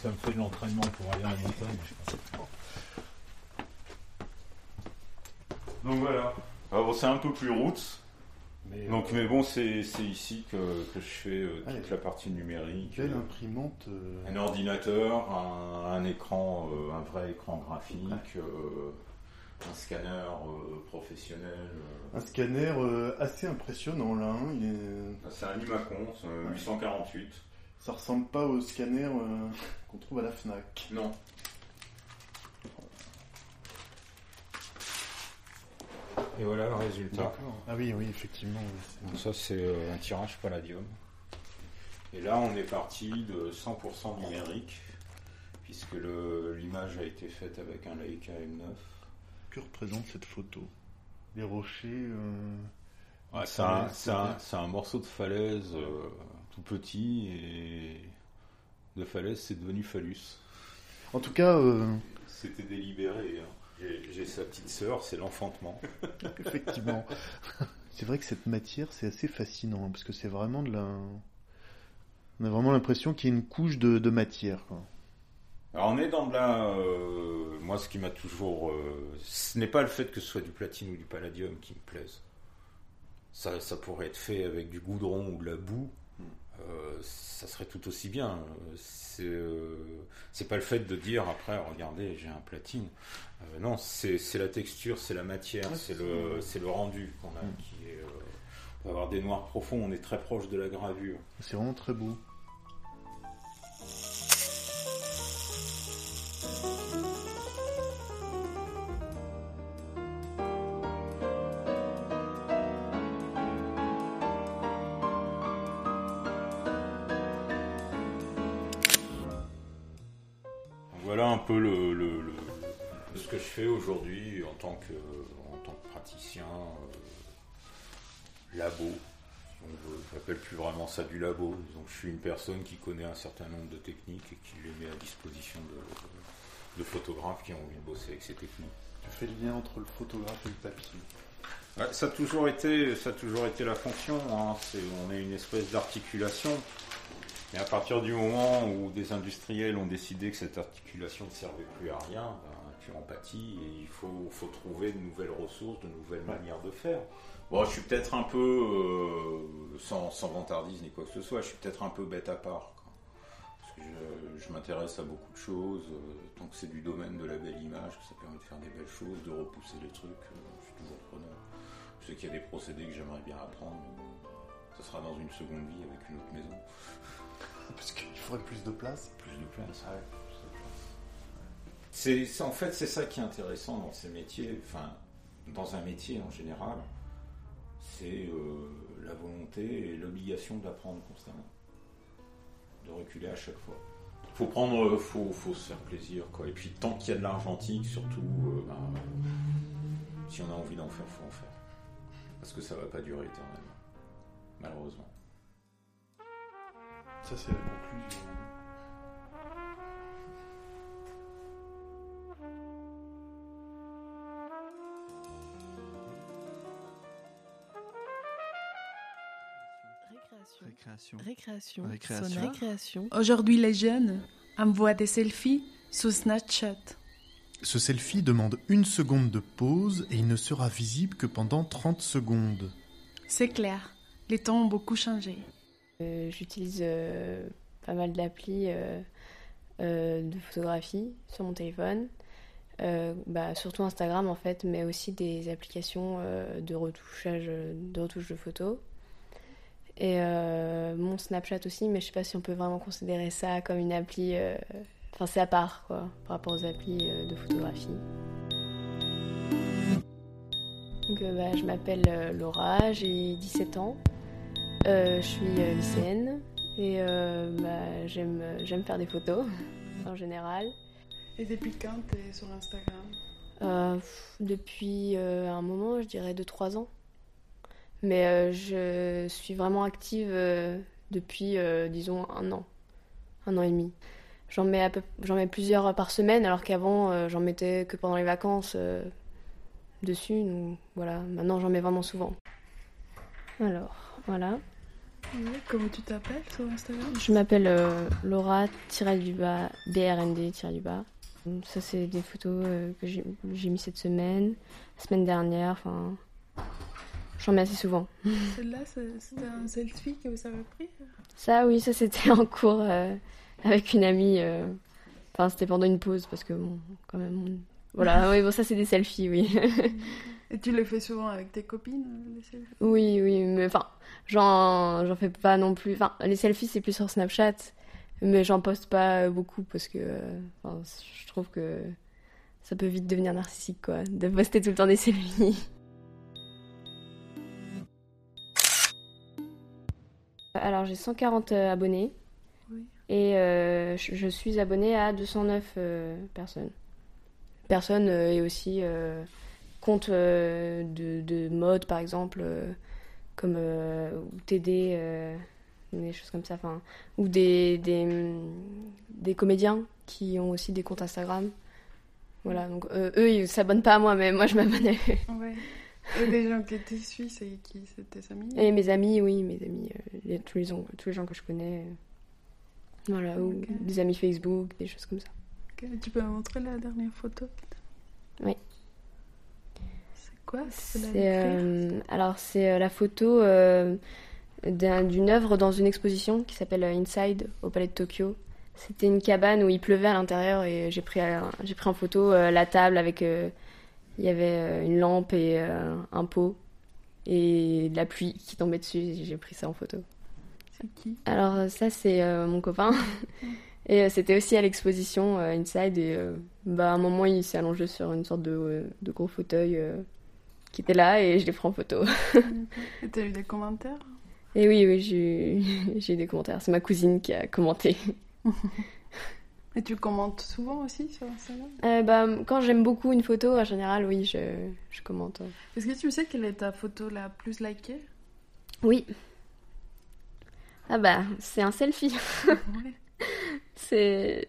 ça me fait de l'entraînement pour aller à la montagne, Donc voilà. c'est un peu plus route. Mais Donc, euh, mais bon, c'est ici que, que, je fais euh, toute la partie numérique. Quelle imprimante euh, Un ordinateur, un, écran, un vrai écran graphique, un scanner professionnel. Un scanner assez impressionnant là. Hein, est... C'est un Imacon, 848. Ça ressemble pas au scanner euh, qu'on trouve à la FNAC. Non. Et voilà le résultat. Ah oui, oui, effectivement. Donc ça, c'est euh, un tirage palladium. Et là, on est parti de 100% numérique, puisque l'image a été faite avec un Leica M9. Que représente cette photo? Les rochers euh, C'est un, morceau de falaise tout petit et de falaise, c'est devenu phallus. En tout cas. Euh, C'était délibéré. Hein. J'ai sa petite sœur, c'est l'enfantement. Effectivement. c'est vrai que cette matière, c'est assez fascinant, hein, parce que c'est vraiment de la. On a vraiment l'impression qu'il y a une couche de, matière. Alors on est dans de la. Euh, moi, ce qui m'a toujours. Euh, ce n'est pas le fait que ce soit du platine ou du palladium qui me plaise. Ça, ça pourrait être fait avec du goudron ou de la boue. Euh, ça serait tout aussi bien. Euh, c'est pas le fait de dire après, regardez, j'ai un platine. Euh, non, c'est la texture, c'est la matière, c'est le, le rendu qu'on a. Mm. Qui est, on peut avoir des noirs profonds, on est très proche de la gravure. C'est vraiment très beau. Fais aujourd'hui en tant que, en tant que praticien euh, labo. Je n'appelle plus vraiment ça du labo. Donc je suis une personne qui connaît un certain nombre de techniques et qui les met à disposition de, de photographes qui ont envie de bosser avec ces techniques. Tu fais le lien entre le photographe et le papier. ça, a toujours été, ça a toujours été la fonction. Hein. on est une espèce d'articulation. Mais à partir du moment où des industriels ont décidé que cette articulation ne servait plus à rien, ben, tu empathies et il faut, faut, trouver de nouvelles ressources, de nouvelles manières de faire. Bon, je suis peut-être un peu, euh, sans, sans vantardise ni quoi que ce soit, je suis peut-être un peu bête à part. Parce que je, m'intéresse à beaucoup de choses. Euh, tant que c'est du domaine de la belle image, que ça permet de faire des belles choses, de repousser les trucs, euh, je suis toujours preneur. Je sais qu'il y a des procédés que j'aimerais bien apprendre, mais ça sera dans une seconde vie avec une autre maison. Parce qu'il faudrait plus de place. Plus de place. C'est, en fait, c'est ça qui est intéressant dans ces métiers, enfin, dans un métier en général, c'est euh, la volonté et l'obligation d'apprendre constamment, de reculer à chaque fois. Faut prendre, euh, faut, faut se faire plaisir, quoi. Et puis tant qu'il y a de l'argentique, surtout, euh, ben, si on a envie d'en faire, faut en faire, parce que ça va pas durer éternellement, malheureusement. Ça c'est la conclusion. Récréation. Récréation. Récréation. Récréation. Aujourd'hui, les jeunes envoient des selfies sous Snapchat. Ce selfie demande une seconde de pause et il ne sera visible que pendant 30 secondes. C'est clair, les temps ont beaucoup changé. Euh, j'utilise euh, pas mal d'applis euh, de photographie sur mon téléphone. Bah, surtout Instagram en fait, mais aussi des applications de retouchage, de retouche de photos. Et euh, mon Snapchat aussi, mais je sais pas si on peut vraiment considérer ça comme une appli. Euh, enfin, c'est à part, quoi, par rapport aux applis euh, de photographie. Donc, bah, je m'appelle Laura, j'ai 17 ans. je suis lycéenne et bah, j'aime, j'aime faire des photos en général. Et depuis quand tu es sur Instagram? Depuis un moment, je dirais 2-3 ans. Mais euh, je suis vraiment active euh, depuis, euh, disons, un an, un an et demi. J'en mets, j'en mets plusieurs par semaine, alors qu'avant, j'en mettais que pendant les vacances dessus. Donc voilà, maintenant, j'en mets vraiment souvent. Alors, voilà. comment tu t'appelles sur Instagram? Je m'appelle Laura-du-bas, BRND-du-bas. Ça, c'est des photos que j'ai mis cette semaine, la semaine dernière, enfin J'en mets assez souvent. Celle-là, c'était un selfie que vous avez pris? Ça, oui, ça c'était en cours euh, avec une amie. Euh, enfin, c'était pendant une pause parce que, bon, quand même. Voilà, oui, bon, ça c'est des selfies, oui. Et tu les fais souvent avec tes copines, les selfies? Oui, oui, mais enfin, j'en fais pas non plus. Enfin, les selfies c'est plus sur Snapchat, mais j'en poste pas beaucoup parce que je trouve que ça peut vite devenir narcissique, quoi, de poster tout le temps des selfies. Alors j'ai 140 euh, abonnés. Et euh, je, suis abonnée à 209 euh, personnes. Personnes et aussi compte de, mode par exemple, comme ou TD, des choses comme ça. ou des, des, comédiens qui ont aussi des comptes Instagram. Voilà, donc eux ils s'abonnent pas à moi, mais moi je m'abonne à eux. Et des gens qui étaient suisses et qui c'était tes amis Et mes amis, oui, mes amis, euh, tous, les, tous les gens que je connais. Euh, voilà, ou des amis Facebook, des choses comme ça. Tu peux me montrer la dernière photo Oui. C'est quoi? C'est euh, Alors, c'est la photo d'une œuvre dans une exposition qui s'appelle Inside au Palais de Tokyo. C'était une cabane où il pleuvait à l'intérieur et j'ai pris, j'ai pris en photo la table avec il y avait euh, une lampe et euh, un pot et de la pluie qui tombait dessus. J'ai pris ça en photo. C'est qui? Alors ça c'est euh, mon copain. et c'était aussi à l'exposition Inside et bah, à un moment il s'est allongé sur une sorte de, de gros fauteuil qui était là et je l'ai pris en photo. et t'as eu des commentaires? Et oui, oui, j'ai eu des commentaires. C'est ma cousine qui a commenté. Et tu commentes souvent aussi sur Instagram? Euh, bah, Quand j'aime beaucoup une photo, en général, oui, je, je commente. Est-ce que tu sais quelle est ta photo la plus likée? Oui. Ah bah, c'est un selfie. c'est...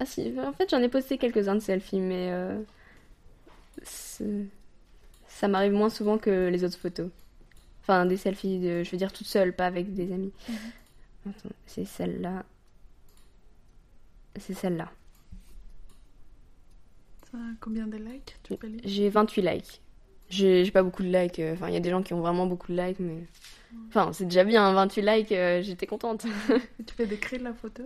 Ah si, en fait j'en ai posté quelques-uns de selfies, mais euh, ça m'arrive moins souvent que les autres photos. Enfin, des selfies, de, je veux dire toute seule, pas avec des amis. Mhm. c'est celle-là. C'est celle-là. Combien de likes J'ai 28 likes. J'ai pas beaucoup de likes. Euh, enfin, il y a des gens qui ont vraiment beaucoup de likes, mais. Enfin, c'est déjà bien, 28 likes, euh, j'étais contente. tu peux décrire la photo?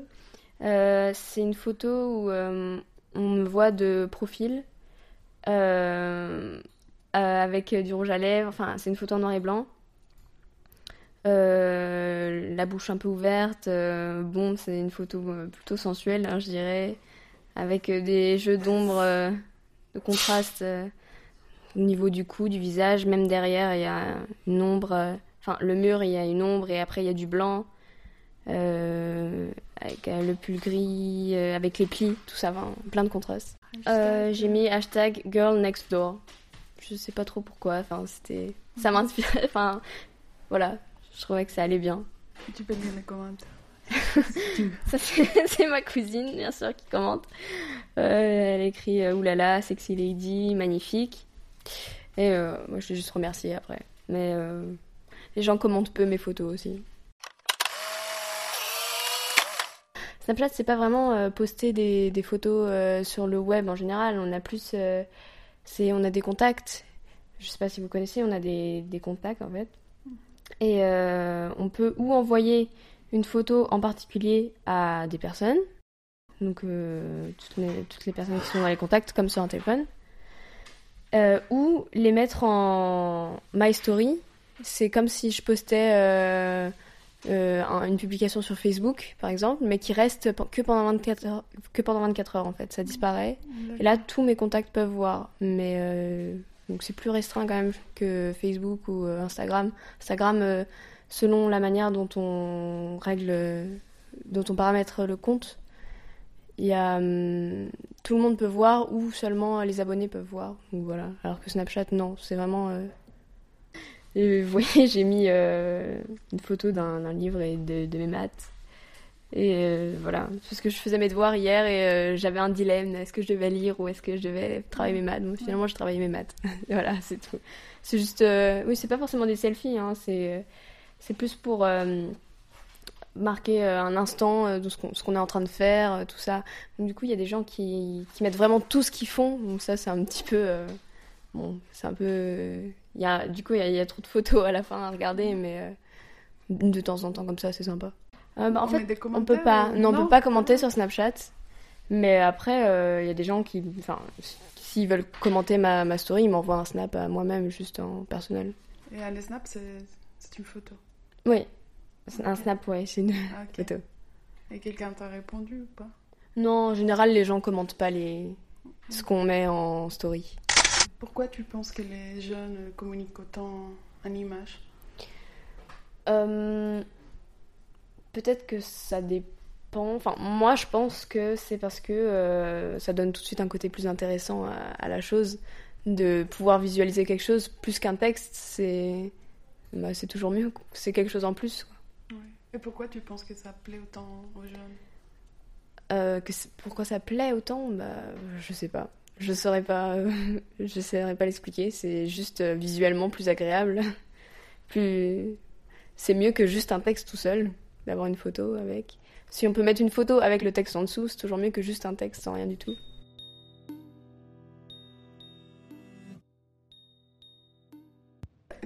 Euh, C'est une photo où on me voit de profil, avec du rouge à lèvres. Enfin, c'est une photo en noir et blanc. Euh, la bouche un peu ouverte. Euh, bon, c'est une photo euh, plutôt sensuelle, hein, je dirais, avec des jeux d'ombre, de contraste au niveau du cou, du visage. Même derrière, il y a une ombre. Enfin, le mur, il y a une ombre et après, il y a du blanc. avec le pull gris, avec les plis, tout ça, plein de contrastes. J'ai mis hashtag girl next door. Je sais pas trop pourquoi, enfin, c'était. Ça m'inspirait, enfin, voilà, je trouvais que ça allait bien. Tu peux lire les commentaires. c'est ma cousine, bien sûr, qui commente. Euh, elle écrit euh, Oulala, sexy lady, magnifique. Et euh, moi, je l'ai juste remercier après. Mais les gens commentent peu mes photos aussi. Snapchat, c'est pas vraiment poster des, des photos sur le web en général. On a plus. c'est on a des contacts. Je sais pas si vous connaissez, on a des, des contacts en fait. Et euh, on peut ou envoyer une photo en particulier à des personnes, donc euh, toutes, les, toutes, les, personnes qui sont dans les contacts, comme sur un téléphone, euh, ou les mettre en My Story. C'est comme si je postais une publication sur Facebook, par exemple, mais qui reste que pendant 24 heures, que pendant 24 heures en fait. Ça disparaît. Et là, tous mes contacts peuvent voir. Mais donc c'est plus restreint quand même que Facebook ou euh, Instagram. Instagram, euh, selon la manière dont on règle, dont on paramètre le compte, il y a hum, tout le monde peut voir ou seulement les abonnés peuvent voir. Voilà. Alors que Snapchat, non, c'est vraiment. Euh, vous voyez, j'ai mis une photo d'un livre et de mes maths. Et euh, voilà, parce que je faisais mes devoirs hier et euh, j'avais un dilemme est-ce que je devais lire ou est-ce que je devais travailler mes maths? Finalement, je travaillais mes maths. voilà, c'est tout. C'est juste. Euh, oui, c'est pas forcément des selfies, hein, c'est, c'est plus pour marquer un instant de ce qu'on, qu'on est en train de faire, tout ça. Du coup, il y a des gens qui, qui mettent vraiment tout ce qu'ils font. Donc, ça, c'est un petit peu. bon, c'est un peu. Y a, du coup, il y a trop de photos à la fin à regarder, mais de temps en temps, comme ça, c'est sympa. Euh, bah, en fait, on peut pas, non, on peut pas commenter sur Snapchat. Mais après, il euh, y a des gens qui, enfin, s'ils veulent commenter ma, ma story, ils m'envoient un snap à moi-même, juste en personnel. Et un snap, c'est une photo. Oui, un snap, ouais, c'est une ah, photo. Et quelqu'un t'a répondu ou pas? Non, en général, les gens commentent pas les... ce qu'on met en story. Pourquoi tu penses que les jeunes communiquent autant en images? Euh, peut-être que ça dépend. Enfin, moi, je pense que c'est parce que euh, ça donne tout de suite un côté plus intéressant à, la chose. De pouvoir visualiser quelque chose plus qu'un texte, c'est bah, c'est toujours mieux. C'est quelque chose en plus. Et pourquoi tu penses que ça plaît autant aux jeunes? Euh, que Pourquoi ça plaît autant? Bah, Je sais pas. Je saurais pas, je saurais pas l'expliquer. C'est juste euh, visuellement plus agréable. plus, c'est mieux que juste un texte tout seul d'avoir une photo avec. Si on peut mettre une photo avec le texte en dessous, c'est toujours mieux que juste un texte sans rien du tout.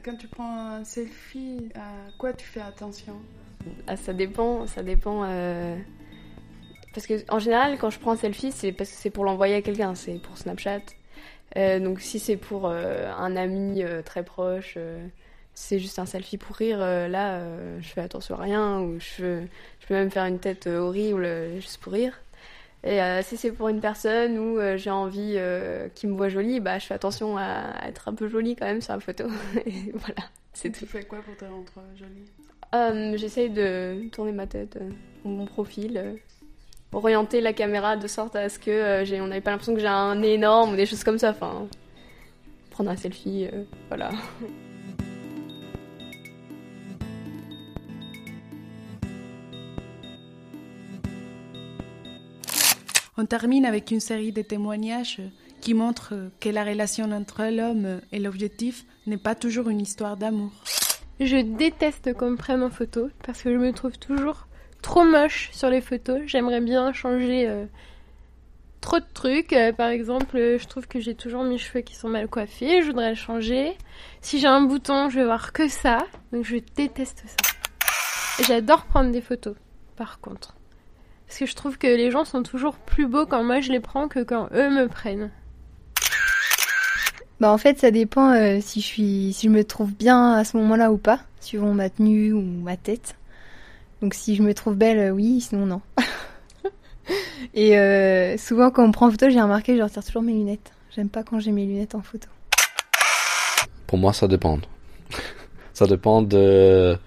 Quand tu prends un selfie, à quoi tu fais attention? Ah, Ça dépend, ça dépend. Euh, parce que en général, quand je prends un selfie, c'est parce que c'est pour l'envoyer à quelqu'un, c'est pour Snapchat. Euh, donc si c'est pour euh, un ami très proche, c'est juste un selfie pour rire, euh, là, euh, je fais attention à rien, ou je, je peux même faire une tête euh, horrible juste pour rire. Et si c'est pour une personne où j'ai envie qu'il me voit jolie, bah, je fais attention à, être un peu jolie quand même sur la photo. Et voilà, c'est tout. Tu fais quoi pour te rendre jolie? J'essaye de tourner ma tête, mon profil. orienter la caméra de sorte à ce que euh, j'ai, on n'avait pas l'impression que j'ai un nez énorme ou des choses comme ça. Enfin, prendre un selfie, euh, voilà. On termine avec une série de témoignages qui montrent que la relation entre l'homme et l'objectif n'est pas toujours une histoire d'amour. Je déteste qu'on me prenne en photo parce que je me trouve toujours trop moche sur les photos. J'aimerais bien changer euh, trop de trucs. Euh, par exemple, je trouve que j'ai toujours mes cheveux qui sont mal coiffés. Je voudrais le changer. Si j'ai un bouton, je vais voir que ça. Donc je déteste ça. J'adore prendre des photos, par contre. Parce que je trouve que les gens sont toujours plus beaux quand moi je les prends que quand eux me prennent. Bah en fait ça dépend euh, si je suis si je me trouve bien à ce moment-là ou pas, suivant ma tenue ou ma tête. Donc si je me trouve belle, euh, oui, sinon non. Et euh, souvent quand on me prend en photo, j'ai remarqué, je retire toujours mes lunettes. J'aime pas quand j'ai mes lunettes en photo. Pour moi, ça dépend. ça dépend de,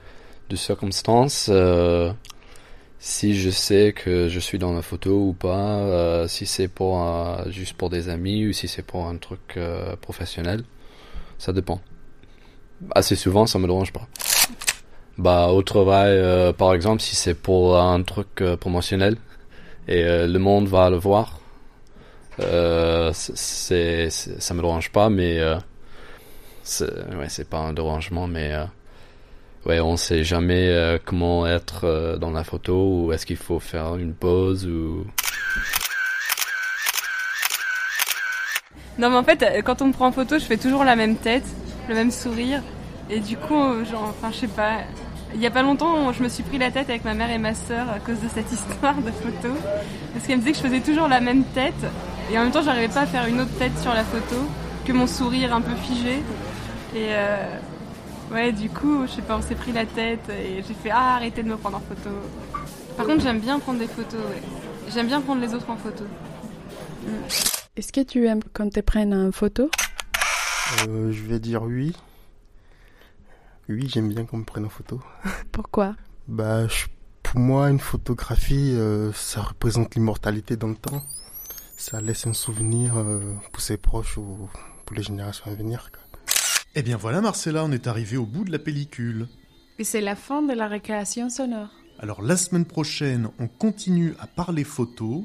de circonstances. Si je sais que je suis dans la photo ou pas, si c'est pour juste pour des amis ou si c'est pour un truc professionnel, ça dépend. Assez souvent, ça me dérange pas. Bah au travail, euh, par exemple, si c'est pour un truc euh, promotionnel et euh, le monde va le voir, c'est, ça me dérange pas, mais c'est, ouais, c'est pas un dérangement, mais ouais, on sait jamais comment être dans la photo ou est-ce qu'il faut faire une pause ou. Non mais en fait, quand on me prend en photo, je fais toujours la même tête, le même sourire. Et du coup, genre, enfin, je sais pas, il y a pas longtemps, je me suis pris la tête avec ma mère et ma sœur à cause de cette histoire de photo. Parce qu'elle me disait que je faisais toujours la même tête. Et en même temps, j'arrivais pas à faire une autre tête sur la photo que mon sourire un peu figé. Et euh, ouais, du coup, je sais pas, on s'est pris la tête et j'ai fait ah, arrêtez de me prendre en photo. Par contre, j'aime bien prendre des photos, ouais. J'aime bien prendre les autres en photo. Mm. Est-ce que tu aimes quand te prennent en photo? Euh, Je vais dire oui. Oui, j'aime bien qu'on me prenne en photo. Pourquoi? Bah, pour moi, une photographie, euh, ça représente l'immortalité dans le temps. Ça laisse un souvenir euh, pour ses proches ou pour les générations à venir. Eh bien voilà, Marcella, on est arrivé au bout de la pellicule. Et c'est la fin de la récréation sonore. Alors la semaine prochaine, on continue à parler photos.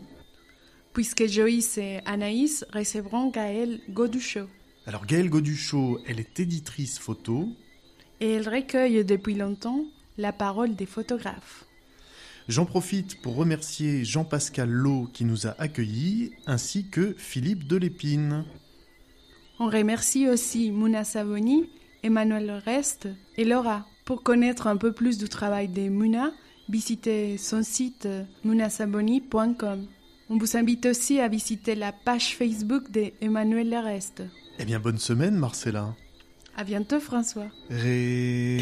Puisque Joyce et Anaïs recevront Gaëlle Goduchot. Alors Gaëlle Goduchot, elle est éditrice photo et elle recueille depuis longtemps la parole des photographes. J'en profite pour remercier Jean-Pascal Lowe qui nous a accueillis, ainsi que Philippe Delépine. On remercie aussi Mouna Savoni, Emmanuel Reste et Laura. Pour connaître un peu plus du travail de Mouna, visitez son site mounasaboni.com. On vous invite aussi à visiter la page Facebook de Emmanuel Reste. Eh bien, bonne semaine, Marcella. À bientôt, François. Ré...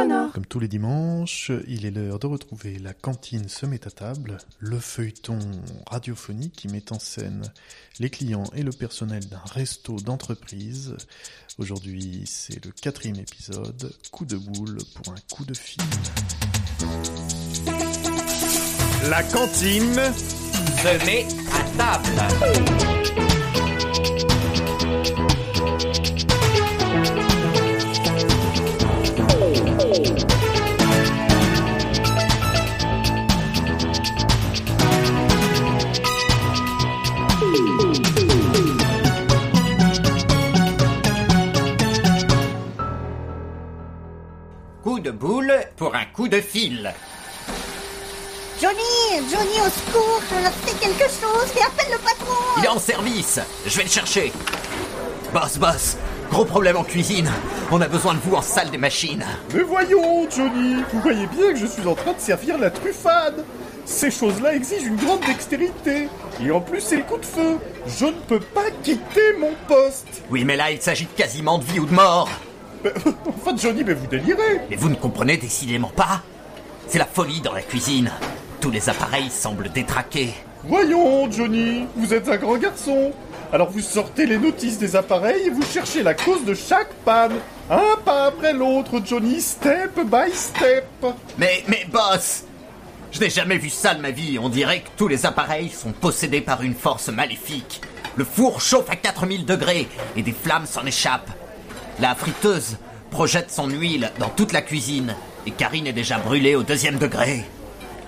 Sonore. Comme tous les dimanches, il est l'heure de retrouver La cantine se met à table, le feuilleton radiophonique qui met en scène les clients et le personnel d'un resto d'entreprise. Aujourd'hui, c'est le quatrième épisode, coup de boule pour un coup de fil. La cantine se met à table. Boule pour un coup de fil. Johnny Johnny, au secours Fais quelque chose Fais appelle le patron. Il est en service. Je vais le chercher. Boss, boss Gros problème en cuisine. On a besoin de vous en salle des machines. Mais voyons, Johnny Vous voyez bien que je suis en train de servir la truffade. Ces choses-là exigent une grande dextérité. Et en plus, c'est le coup de feu. Je ne peux pas quitter mon poste. Oui, mais là, il s'agit quasiment de vie ou de mort enfin, Johnny, mais vous délirez Mais vous ne comprenez décidément pas C'est la folie dans la cuisine. Tous les appareils semblent détraqués. Voyons, Johnny, vous êtes un grand garçon. Alors vous sortez les notices des appareils et vous cherchez la cause de chaque panne. Un pas après l'autre, Johnny, step by step. Mais, mais boss Je n'ai jamais vu ça de ma vie. On dirait que tous les appareils sont possédés par une force maléfique. Le four chauffe à 4000 degrés et des flammes s'en échappent. La friteuse projette son huile dans toute la cuisine et Karine est déjà brûlée au deuxième degré.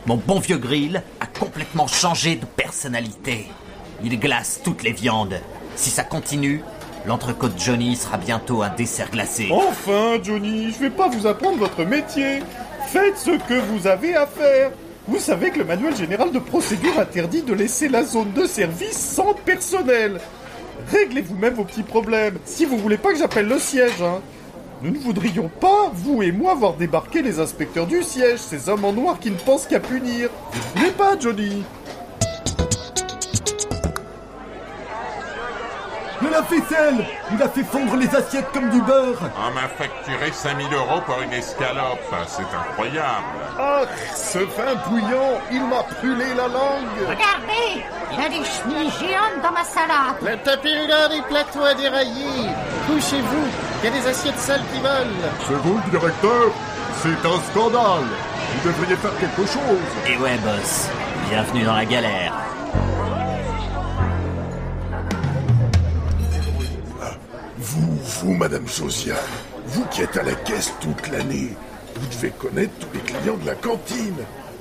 Mon bon vieux grill a complètement changé de personnalité. Il glace toutes les viandes. Si ça continue, l'entrecôte Johnny sera bientôt un dessert glacé. Enfin, Johnny, je vais pas vous apprendre votre métier. Faites ce que vous avez à faire. Vous savez que le manuel général de procédure interdit de laisser la zone de service sans personnel. Réglez vous-même vos petits problèmes. Si vous voulez pas que j'appelle le siège, hein. Nous ne voudrions pas, vous et moi, voir débarquer les inspecteurs du siège, ces hommes en noir qui ne pensent qu'à punir. Vous voulez pas, Johnny? De la ficelle. Il a fait fondre les assiettes comme du beurre. On m'a facturé 5000 euros pour une escalope, c'est incroyable. Ah, ce vin bouillant, il m'a brûlé la langue. Regardez Il y a des chenilles géantes dans ma salade. Le tapis là des plateaux à dérailler Couchez-vous, il y a des assiettes sales qui volent. C'est vous le directeur. C'est un scandale. Vous devriez faire quelque chose. Et ouais, boss. Bienvenue dans la galère. Vous, vous, Madame Josiane, vous qui êtes à la caisse toute l'année, vous devez connaître tous les clients de la cantine.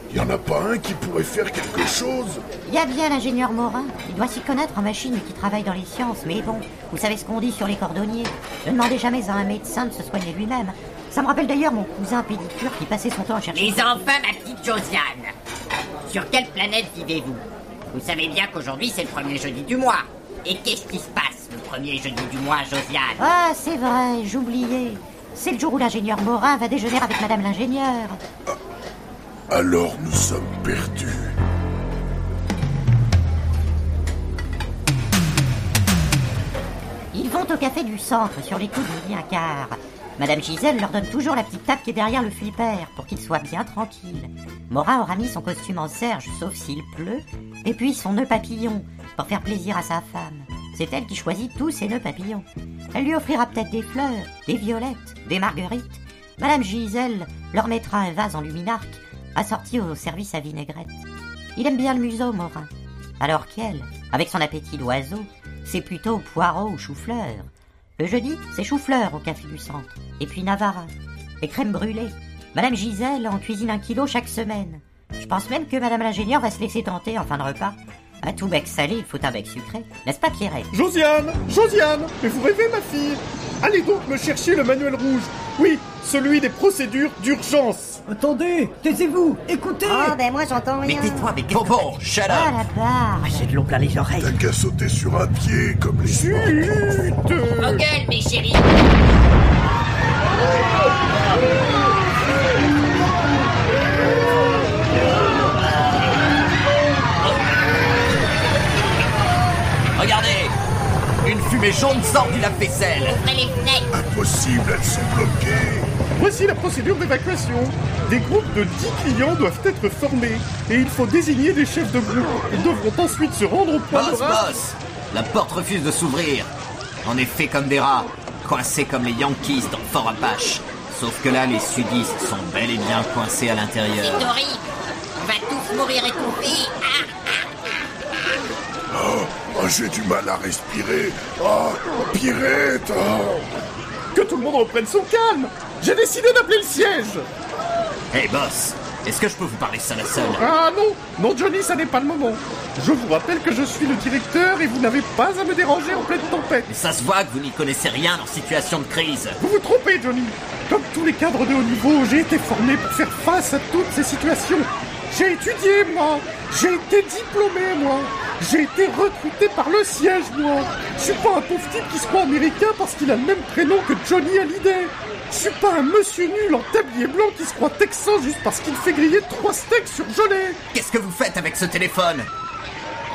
Il n'y en a pas un qui pourrait faire quelque chose Il y a bien l'ingénieur Morin. Il doit s'y connaître en machine et qui travaille dans les sciences. Mais bon, vous savez ce qu'on dit sur les cordonniers. Ne demandez jamais à un médecin de se soigner lui-même. Ça me rappelle d'ailleurs mon cousin pédicure qui passait son temps à chercher... Les enfants, ma petite Josiane, sur quelle planète vivez-vous? Vous savez bien qu'aujourd'hui c'est le premier jeudi du mois. Et qu'est-ce qui se passe? Premier jeudi du mois, Josiane Ah, c'est vrai, j'oubliais. C'est le jour où l'ingénieur Morin va déjeuner avec Madame l'ingénieure. Alors nous sommes perdus. Ils vont au café du centre sur les coups de midi un quart. Madame Gisèle leur donne toujours la petite table qui est derrière le flipper pour qu'ils soient bien tranquilles. Morin aura mis son costume en serge sauf s'il pleut, et puis son nœud papillon pour faire plaisir à sa femme. C'est elle qui choisit tous ses nœuds papillons. Elle lui offrira peut-être des fleurs, des violettes, des marguerites. Madame Gisèle leur mettra un vase en luminarque assorti au service à vinaigrette. Il aime bien le museau, Morin. Alors qu'elle, avec son appétit d'oiseau, c'est plutôt poireau ou chou-fleur. Le jeudi, c'est chou-fleur au café du centre. Et puis Navara. Et crème brûlée. Madame Gisèle en cuisine un kilo chaque semaine. Je pense même que Madame l'ingénieure va se laisser tenter en fin de repas. À tout bec salé, il faut un bec sucré. N'est-ce pas, Pierrette? Josiane Josiane Mais vous rêvez, ma fille? Allez donc me chercher le manuel rouge. Oui, celui des procédures d'urgence. Attendez, taisez-vous, écoutez. Ah, ben moi j'entends rien. Mais tais-toi, mais qu'est-ce Bon, shut Ah, up la barre J'ai de l'eau plein les oreilles. T'as qu'à sauter sur un pied comme les Chut. Vos gueules, mes chéris fumée jaune sort du lave-vaisselle Ouvrez les fenêtres Impossible, elles sont bloquées Voici la procédure d'évacuation. Des groupes de 10 clients doivent être formés et il faut désigner des chefs de groupe. Ils devront ensuite se rendre au point Boss, de boss La porte refuse de s'ouvrir. On est fait comme des rats, coincés comme les Yankees dans Fort Apache. Sauf que là, les sudistes sont bel et bien coincés à l'intérieur. C'est horrible On va tous mourir étouffés Ah, j'ai du mal à respirer. Oh, Pirette oh. Que tout le monde reprenne son calme. J'ai décidé d'appeler le siège. Hey boss, est-ce que je peux vous parler seul à seul Ah non, non Johnny, ça n'est pas le moment. Je vous rappelle que je suis le directeur et vous n'avez pas à me déranger en pleine tempête. Mais ça se voit que vous n'y connaissez rien en situation de crise. Vous vous trompez, Johnny. Comme tous les cadres de haut niveau, j'ai été formé pour faire face à toutes ces situations. J'ai étudié, moi. J'ai été diplômé, moi. J'ai été recruté par le siège, moi. Je suis pas un pauvre type qui se croit américain parce qu'il a le même prénom que Johnny Hallyday. Je suis pas un monsieur nul en tablier blanc qui se croit texan juste parce qu'il fait griller trois steaks surgelés. Qu'est-ce que vous faites avec ce téléphone?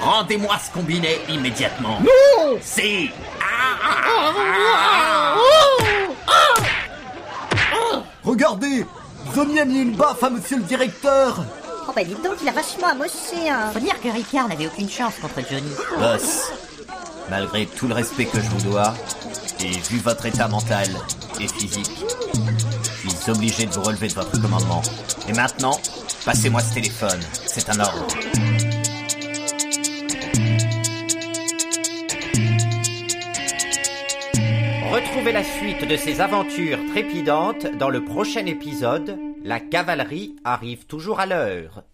Rendez-moi ce combiné immédiatement. Non Si Regardez Johnny a mis une baffe à monsieur le directeur Oh bah dites donc, il a vachement amoché, hein. Faut dire que Ricard n'avait aucune chance contre Johnny. Boss, Malgré tout le respect que je vous dois, et vu votre état mental et physique, je suis obligé de vous relever de votre commandement. Et maintenant, passez-moi ce téléphone, c'est un ordre. Retrouvez la suite de ces aventures trépidantes dans le prochain épisode. La cavalerie arrive toujours à l'heure.